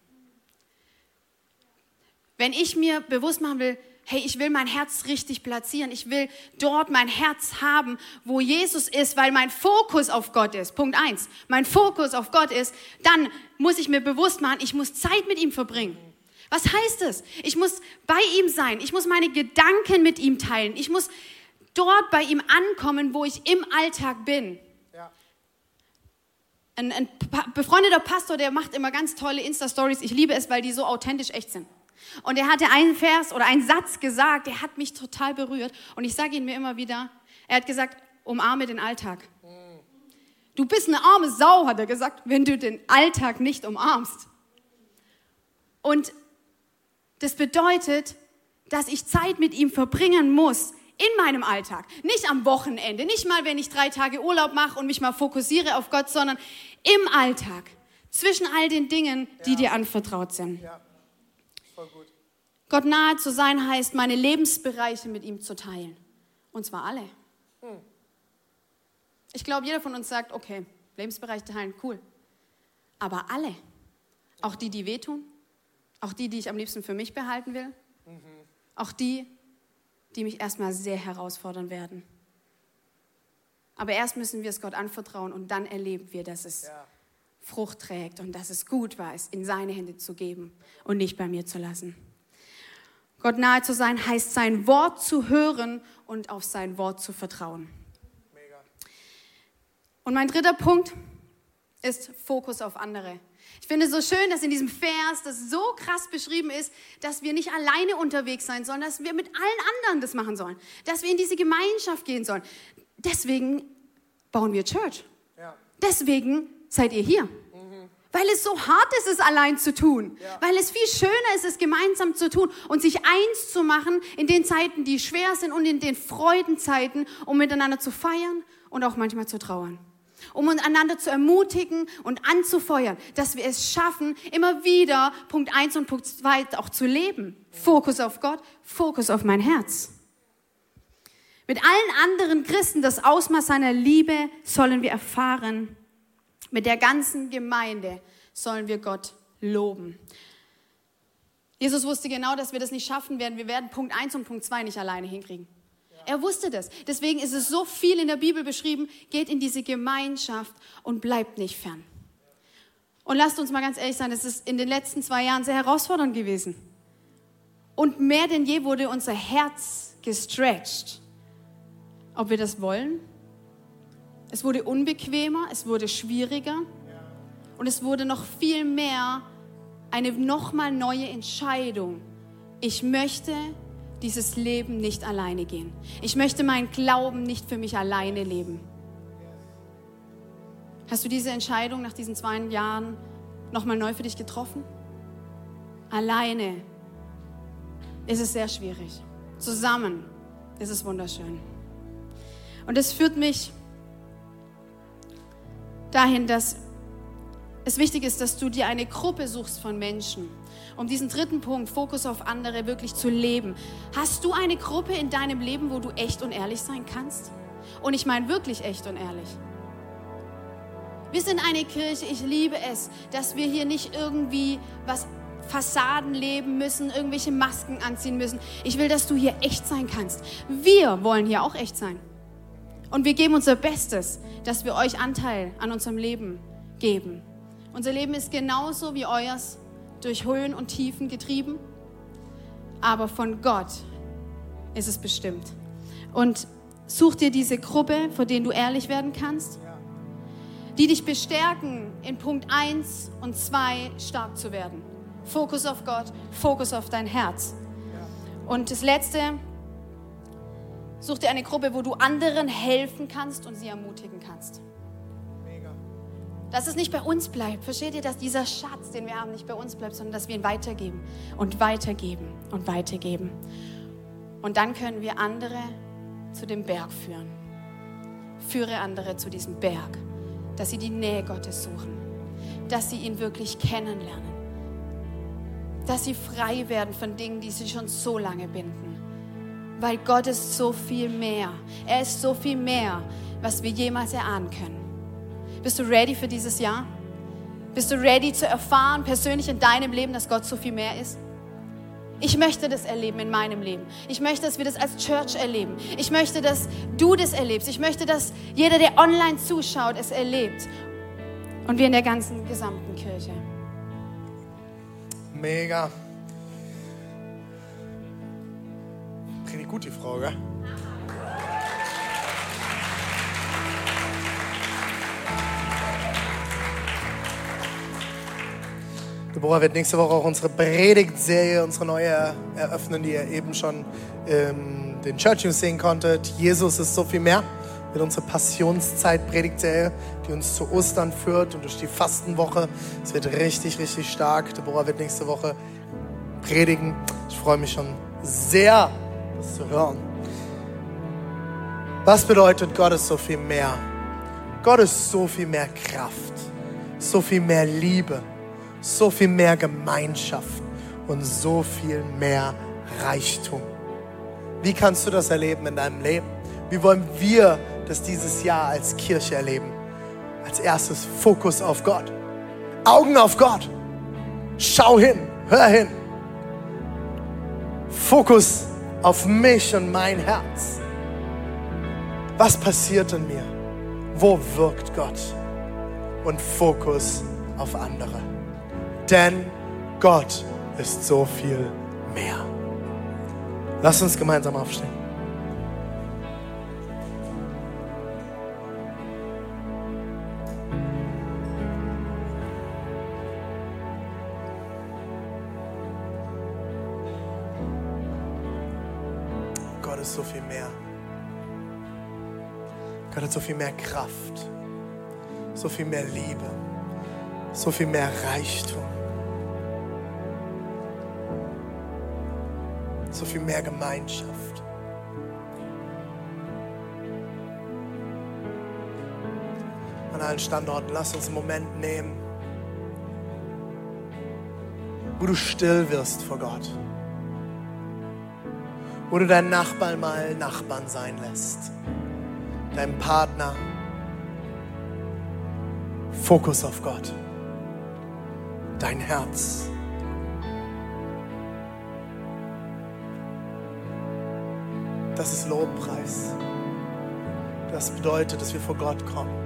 S3: Wenn ich mir bewusst machen will, hey, ich will mein Herz richtig platzieren, ich will dort mein Herz haben, wo Jesus ist, weil mein Fokus auf Gott ist. Punkt eins, mein Fokus auf Gott ist, dann muss ich mir bewusst machen, ich muss Zeit mit ihm verbringen. Was heißt es? Ich muss bei ihm sein. Ich muss meine Gedanken mit ihm teilen. Ich muss dort bei ihm ankommen, wo ich im Alltag bin. Ja. ein, ein befreundeter Pastor, der macht immer ganz tolle Insta-Stories. Ich liebe es, weil die so authentisch echt sind. Und er hatte einen Vers oder einen Satz gesagt, der hat mich total berührt. Und ich sage ihn mir immer wieder. Er hat gesagt, umarme den Alltag. Du bist eine arme Sau, hat er gesagt, wenn du den Alltag nicht umarmst. Und das bedeutet, dass ich Zeit mit ihm verbringen muss in meinem Alltag. Nicht am Wochenende, nicht mal, wenn ich drei Tage Urlaub mache und mich mal fokussiere auf Gott, sondern im Alltag. Zwischen all den Dingen, die ja. dir anvertraut sind. Ja. Gott nahe zu sein heißt, meine Lebensbereiche mit ihm zu teilen. Und zwar alle. Hm. Ich glaube, jeder von uns sagt, okay, Lebensbereich teilen, cool. Aber alle, auch die, die wehtun, auch die, die ich am liebsten für mich behalten will, mhm. auch die, die mich erstmal sehr herausfordern werden. Aber erst müssen wir es Gott anvertrauen und dann erleben wir, dass es ja. Frucht trägt und dass es gut war, es in seine Hände zu geben und nicht bei mir zu lassen. Gott nahe zu sein heißt, sein Wort zu hören und auf sein Wort zu vertrauen. Mega. Und mein dritter Punkt ist Fokus auf andere. Ich finde es so schön, dass in diesem Vers das so krass beschrieben ist, dass wir nicht alleine unterwegs sein sollen, dass wir mit allen anderen das machen sollen, dass wir in diese Gemeinschaft gehen sollen. Deswegen bauen wir Church. Ja. Deswegen seid ihr hier. Mhm. Weil es so hart ist, es allein zu tun. Ja. Weil es viel schöner ist, es gemeinsam zu tun und sich eins zu machen in den Zeiten, die schwer sind und in den Freudenzeiten, um miteinander zu feiern und auch manchmal zu trauern um einander zu ermutigen und anzufeuern, dass wir es schaffen, immer wieder Punkt 1 und Punkt 2 auch zu leben. Fokus auf Gott, Fokus auf mein Herz. Mit allen anderen Christen das Ausmaß seiner Liebe sollen wir erfahren. Mit der ganzen Gemeinde sollen wir Gott loben. Jesus wusste genau, dass wir das nicht schaffen werden. Wir werden Punkt 1 und Punkt 2 nicht alleine hinkriegen. Er wusste das. Deswegen ist es so viel in der Bibel beschrieben, geht in diese Gemeinschaft und bleibt nicht fern. Und lasst uns mal ganz ehrlich sein, es ist in den letzten zwei Jahren sehr herausfordernd gewesen. Und mehr denn je wurde unser Herz gestretched. Ob wir das wollen? Es wurde unbequemer, es wurde schwieriger und es wurde noch viel mehr eine nochmal neue Entscheidung. Ich möchte dieses Leben nicht alleine gehen. Ich möchte meinen Glauben nicht für mich alleine leben. Hast du diese Entscheidung nach diesen zwei Jahren nochmal neu für dich getroffen? Alleine ist es sehr schwierig. Zusammen ist es wunderschön. Und es führt mich dahin, dass es wichtig ist, dass du dir eine Gruppe suchst von Menschen, um diesen dritten Punkt, Fokus auf andere, wirklich zu leben. Hast du eine Gruppe in deinem Leben, wo du echt und ehrlich sein kannst? Und ich meine wirklich echt und ehrlich. Wir sind eine Kirche, ich liebe es, dass wir hier nicht irgendwie was Fassaden leben müssen, irgendwelche Masken anziehen müssen. Ich will, dass du hier echt sein kannst. Wir wollen hier auch echt sein. Und wir geben unser Bestes, dass wir euch Anteil an unserem Leben geben. Unser Leben ist genauso wie euers durch Höhen und Tiefen getrieben, aber von Gott ist es bestimmt. Und such dir diese Gruppe, vor denen du ehrlich werden kannst, die dich bestärken, in Punkt 1 und 2 stark zu werden. Fokus auf Gott, Fokus auf dein Herz. Und das Letzte, such dir eine Gruppe, wo du anderen helfen kannst und sie ermutigen kannst. Dass es nicht bei uns bleibt. Versteht ihr, dass dieser Schatz, den wir haben, nicht bei uns bleibt, sondern dass wir ihn weitergeben und weitergeben und weitergeben. Und dann können wir andere zu dem Berg führen. Führe andere zu diesem Berg, dass sie die Nähe Gottes suchen, dass sie ihn wirklich kennenlernen, dass sie frei werden von Dingen, die sie schon so lange binden. Weil Gott ist so viel mehr. Er ist so viel mehr, was wir jemals erahnen können. Bist du ready für dieses Jahr? Bist du ready zu erfahren, persönlich in deinem Leben, dass Gott so viel mehr ist? Ich möchte das erleben in meinem Leben. Ich möchte, dass wir das als Church erleben. Ich möchte, dass du das erlebst. Ich möchte, dass jeder, der online zuschaut, es erlebt. Und wir in der ganzen gesamten Kirche.
S2: Mega. Richtig gut, die Frage. Deborah wird nächste Woche auch unsere Predigtserie, unsere neue eröffnen, die ihr eben schon ähm, den Church News sehen konntet. Jesus ist so viel mehr. Mit unserer Passionszeit Predigtserie, die uns zu Ostern führt und durch die Fastenwoche. Es wird richtig, richtig stark. Deborah wird nächste Woche predigen. Ich freue mich schon sehr, das zu hören. Was bedeutet Gott ist so viel mehr? Gott ist so viel mehr Kraft, so viel mehr Liebe, so viel mehr Gemeinschaft und so viel mehr Reichtum. Wie kannst du das erleben in deinem Leben? Wie wollen wir das dieses Jahr als Kirche erleben? Als erstes Fokus auf Gott. Augen auf Gott. Schau hin, hör hin. Fokus auf mich und mein Herz. Was passiert in mir? Wo wirkt Gott? Und Fokus auf andere. Denn Gott ist so viel mehr. Lass uns gemeinsam aufstehen. Hat so viel mehr Kraft, so viel mehr Liebe, so viel mehr Reichtum, so viel mehr Gemeinschaft. An allen Standorten, lass uns einen Moment nehmen, wo du still wirst vor Gott, wo du deinen Nachbarn mal Nachbarn sein lässt deinem Partner. Fokus auf Gott. Dein Herz. Das ist Lobpreis. Das bedeutet, dass wir vor Gott kommen.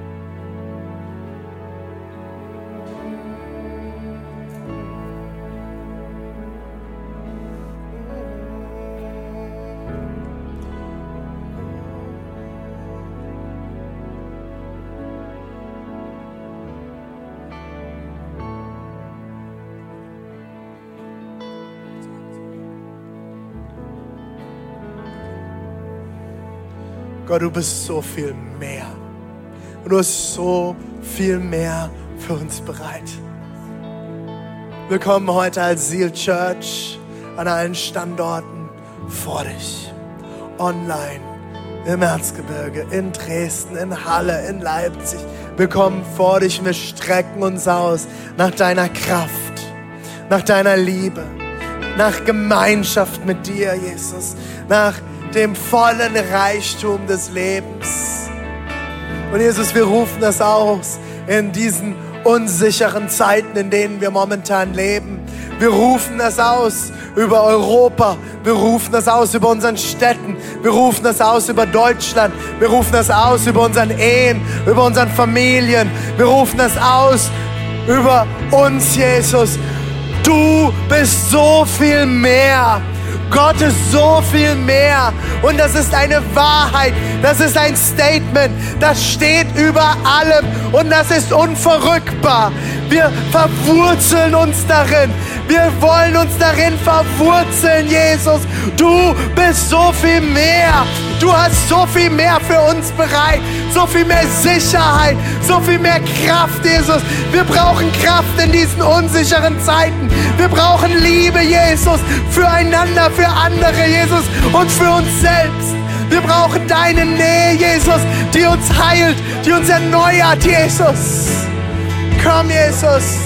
S2: Du bist so viel mehr. Und du hast so viel mehr für uns bereit. Wir kommen heute als Seal Church an allen Standorten vor dich. Online, im Erzgebirge, in Dresden, in Halle, in Leipzig. Wir kommen vor dich, wir strecken uns aus nach deiner Kraft, nach deiner Liebe, nach Gemeinschaft mit dir, Jesus, nach dem vollen Reichtum des Lebens. Und Jesus, wir rufen das aus in diesen unsicheren Zeiten, in denen wir momentan leben. Wir rufen das aus über Europa. Wir rufen das aus über unseren Städten. Wir rufen das aus über Deutschland. Wir rufen das aus über unseren Ehen, über unseren Familien. Wir rufen das aus über uns, Jesus. Du bist so viel mehr Gott ist so viel mehr. Und das ist eine Wahrheit. Das ist ein Statement. Das steht über allem. Und das ist unverrückbar. Wir verwurzeln uns darin. Wir wollen uns darin verwurzeln, Jesus. Du bist so viel mehr. Du hast so viel mehr für uns bereit. So viel mehr Sicherheit. So viel mehr Kraft, Jesus. Wir brauchen Kraft in diesen unsicheren Zeiten. Wir brauchen Liebe, Jesus, füreinander, für andere, Jesus, und für uns selbst. Wir brauchen deine Nähe, Jesus, die uns heilt, die uns erneuert, Jesus. Komm, Jesus,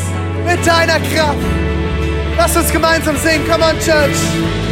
S2: mit deiner Kraft. Lass uns gemeinsam singen. Come on, Church.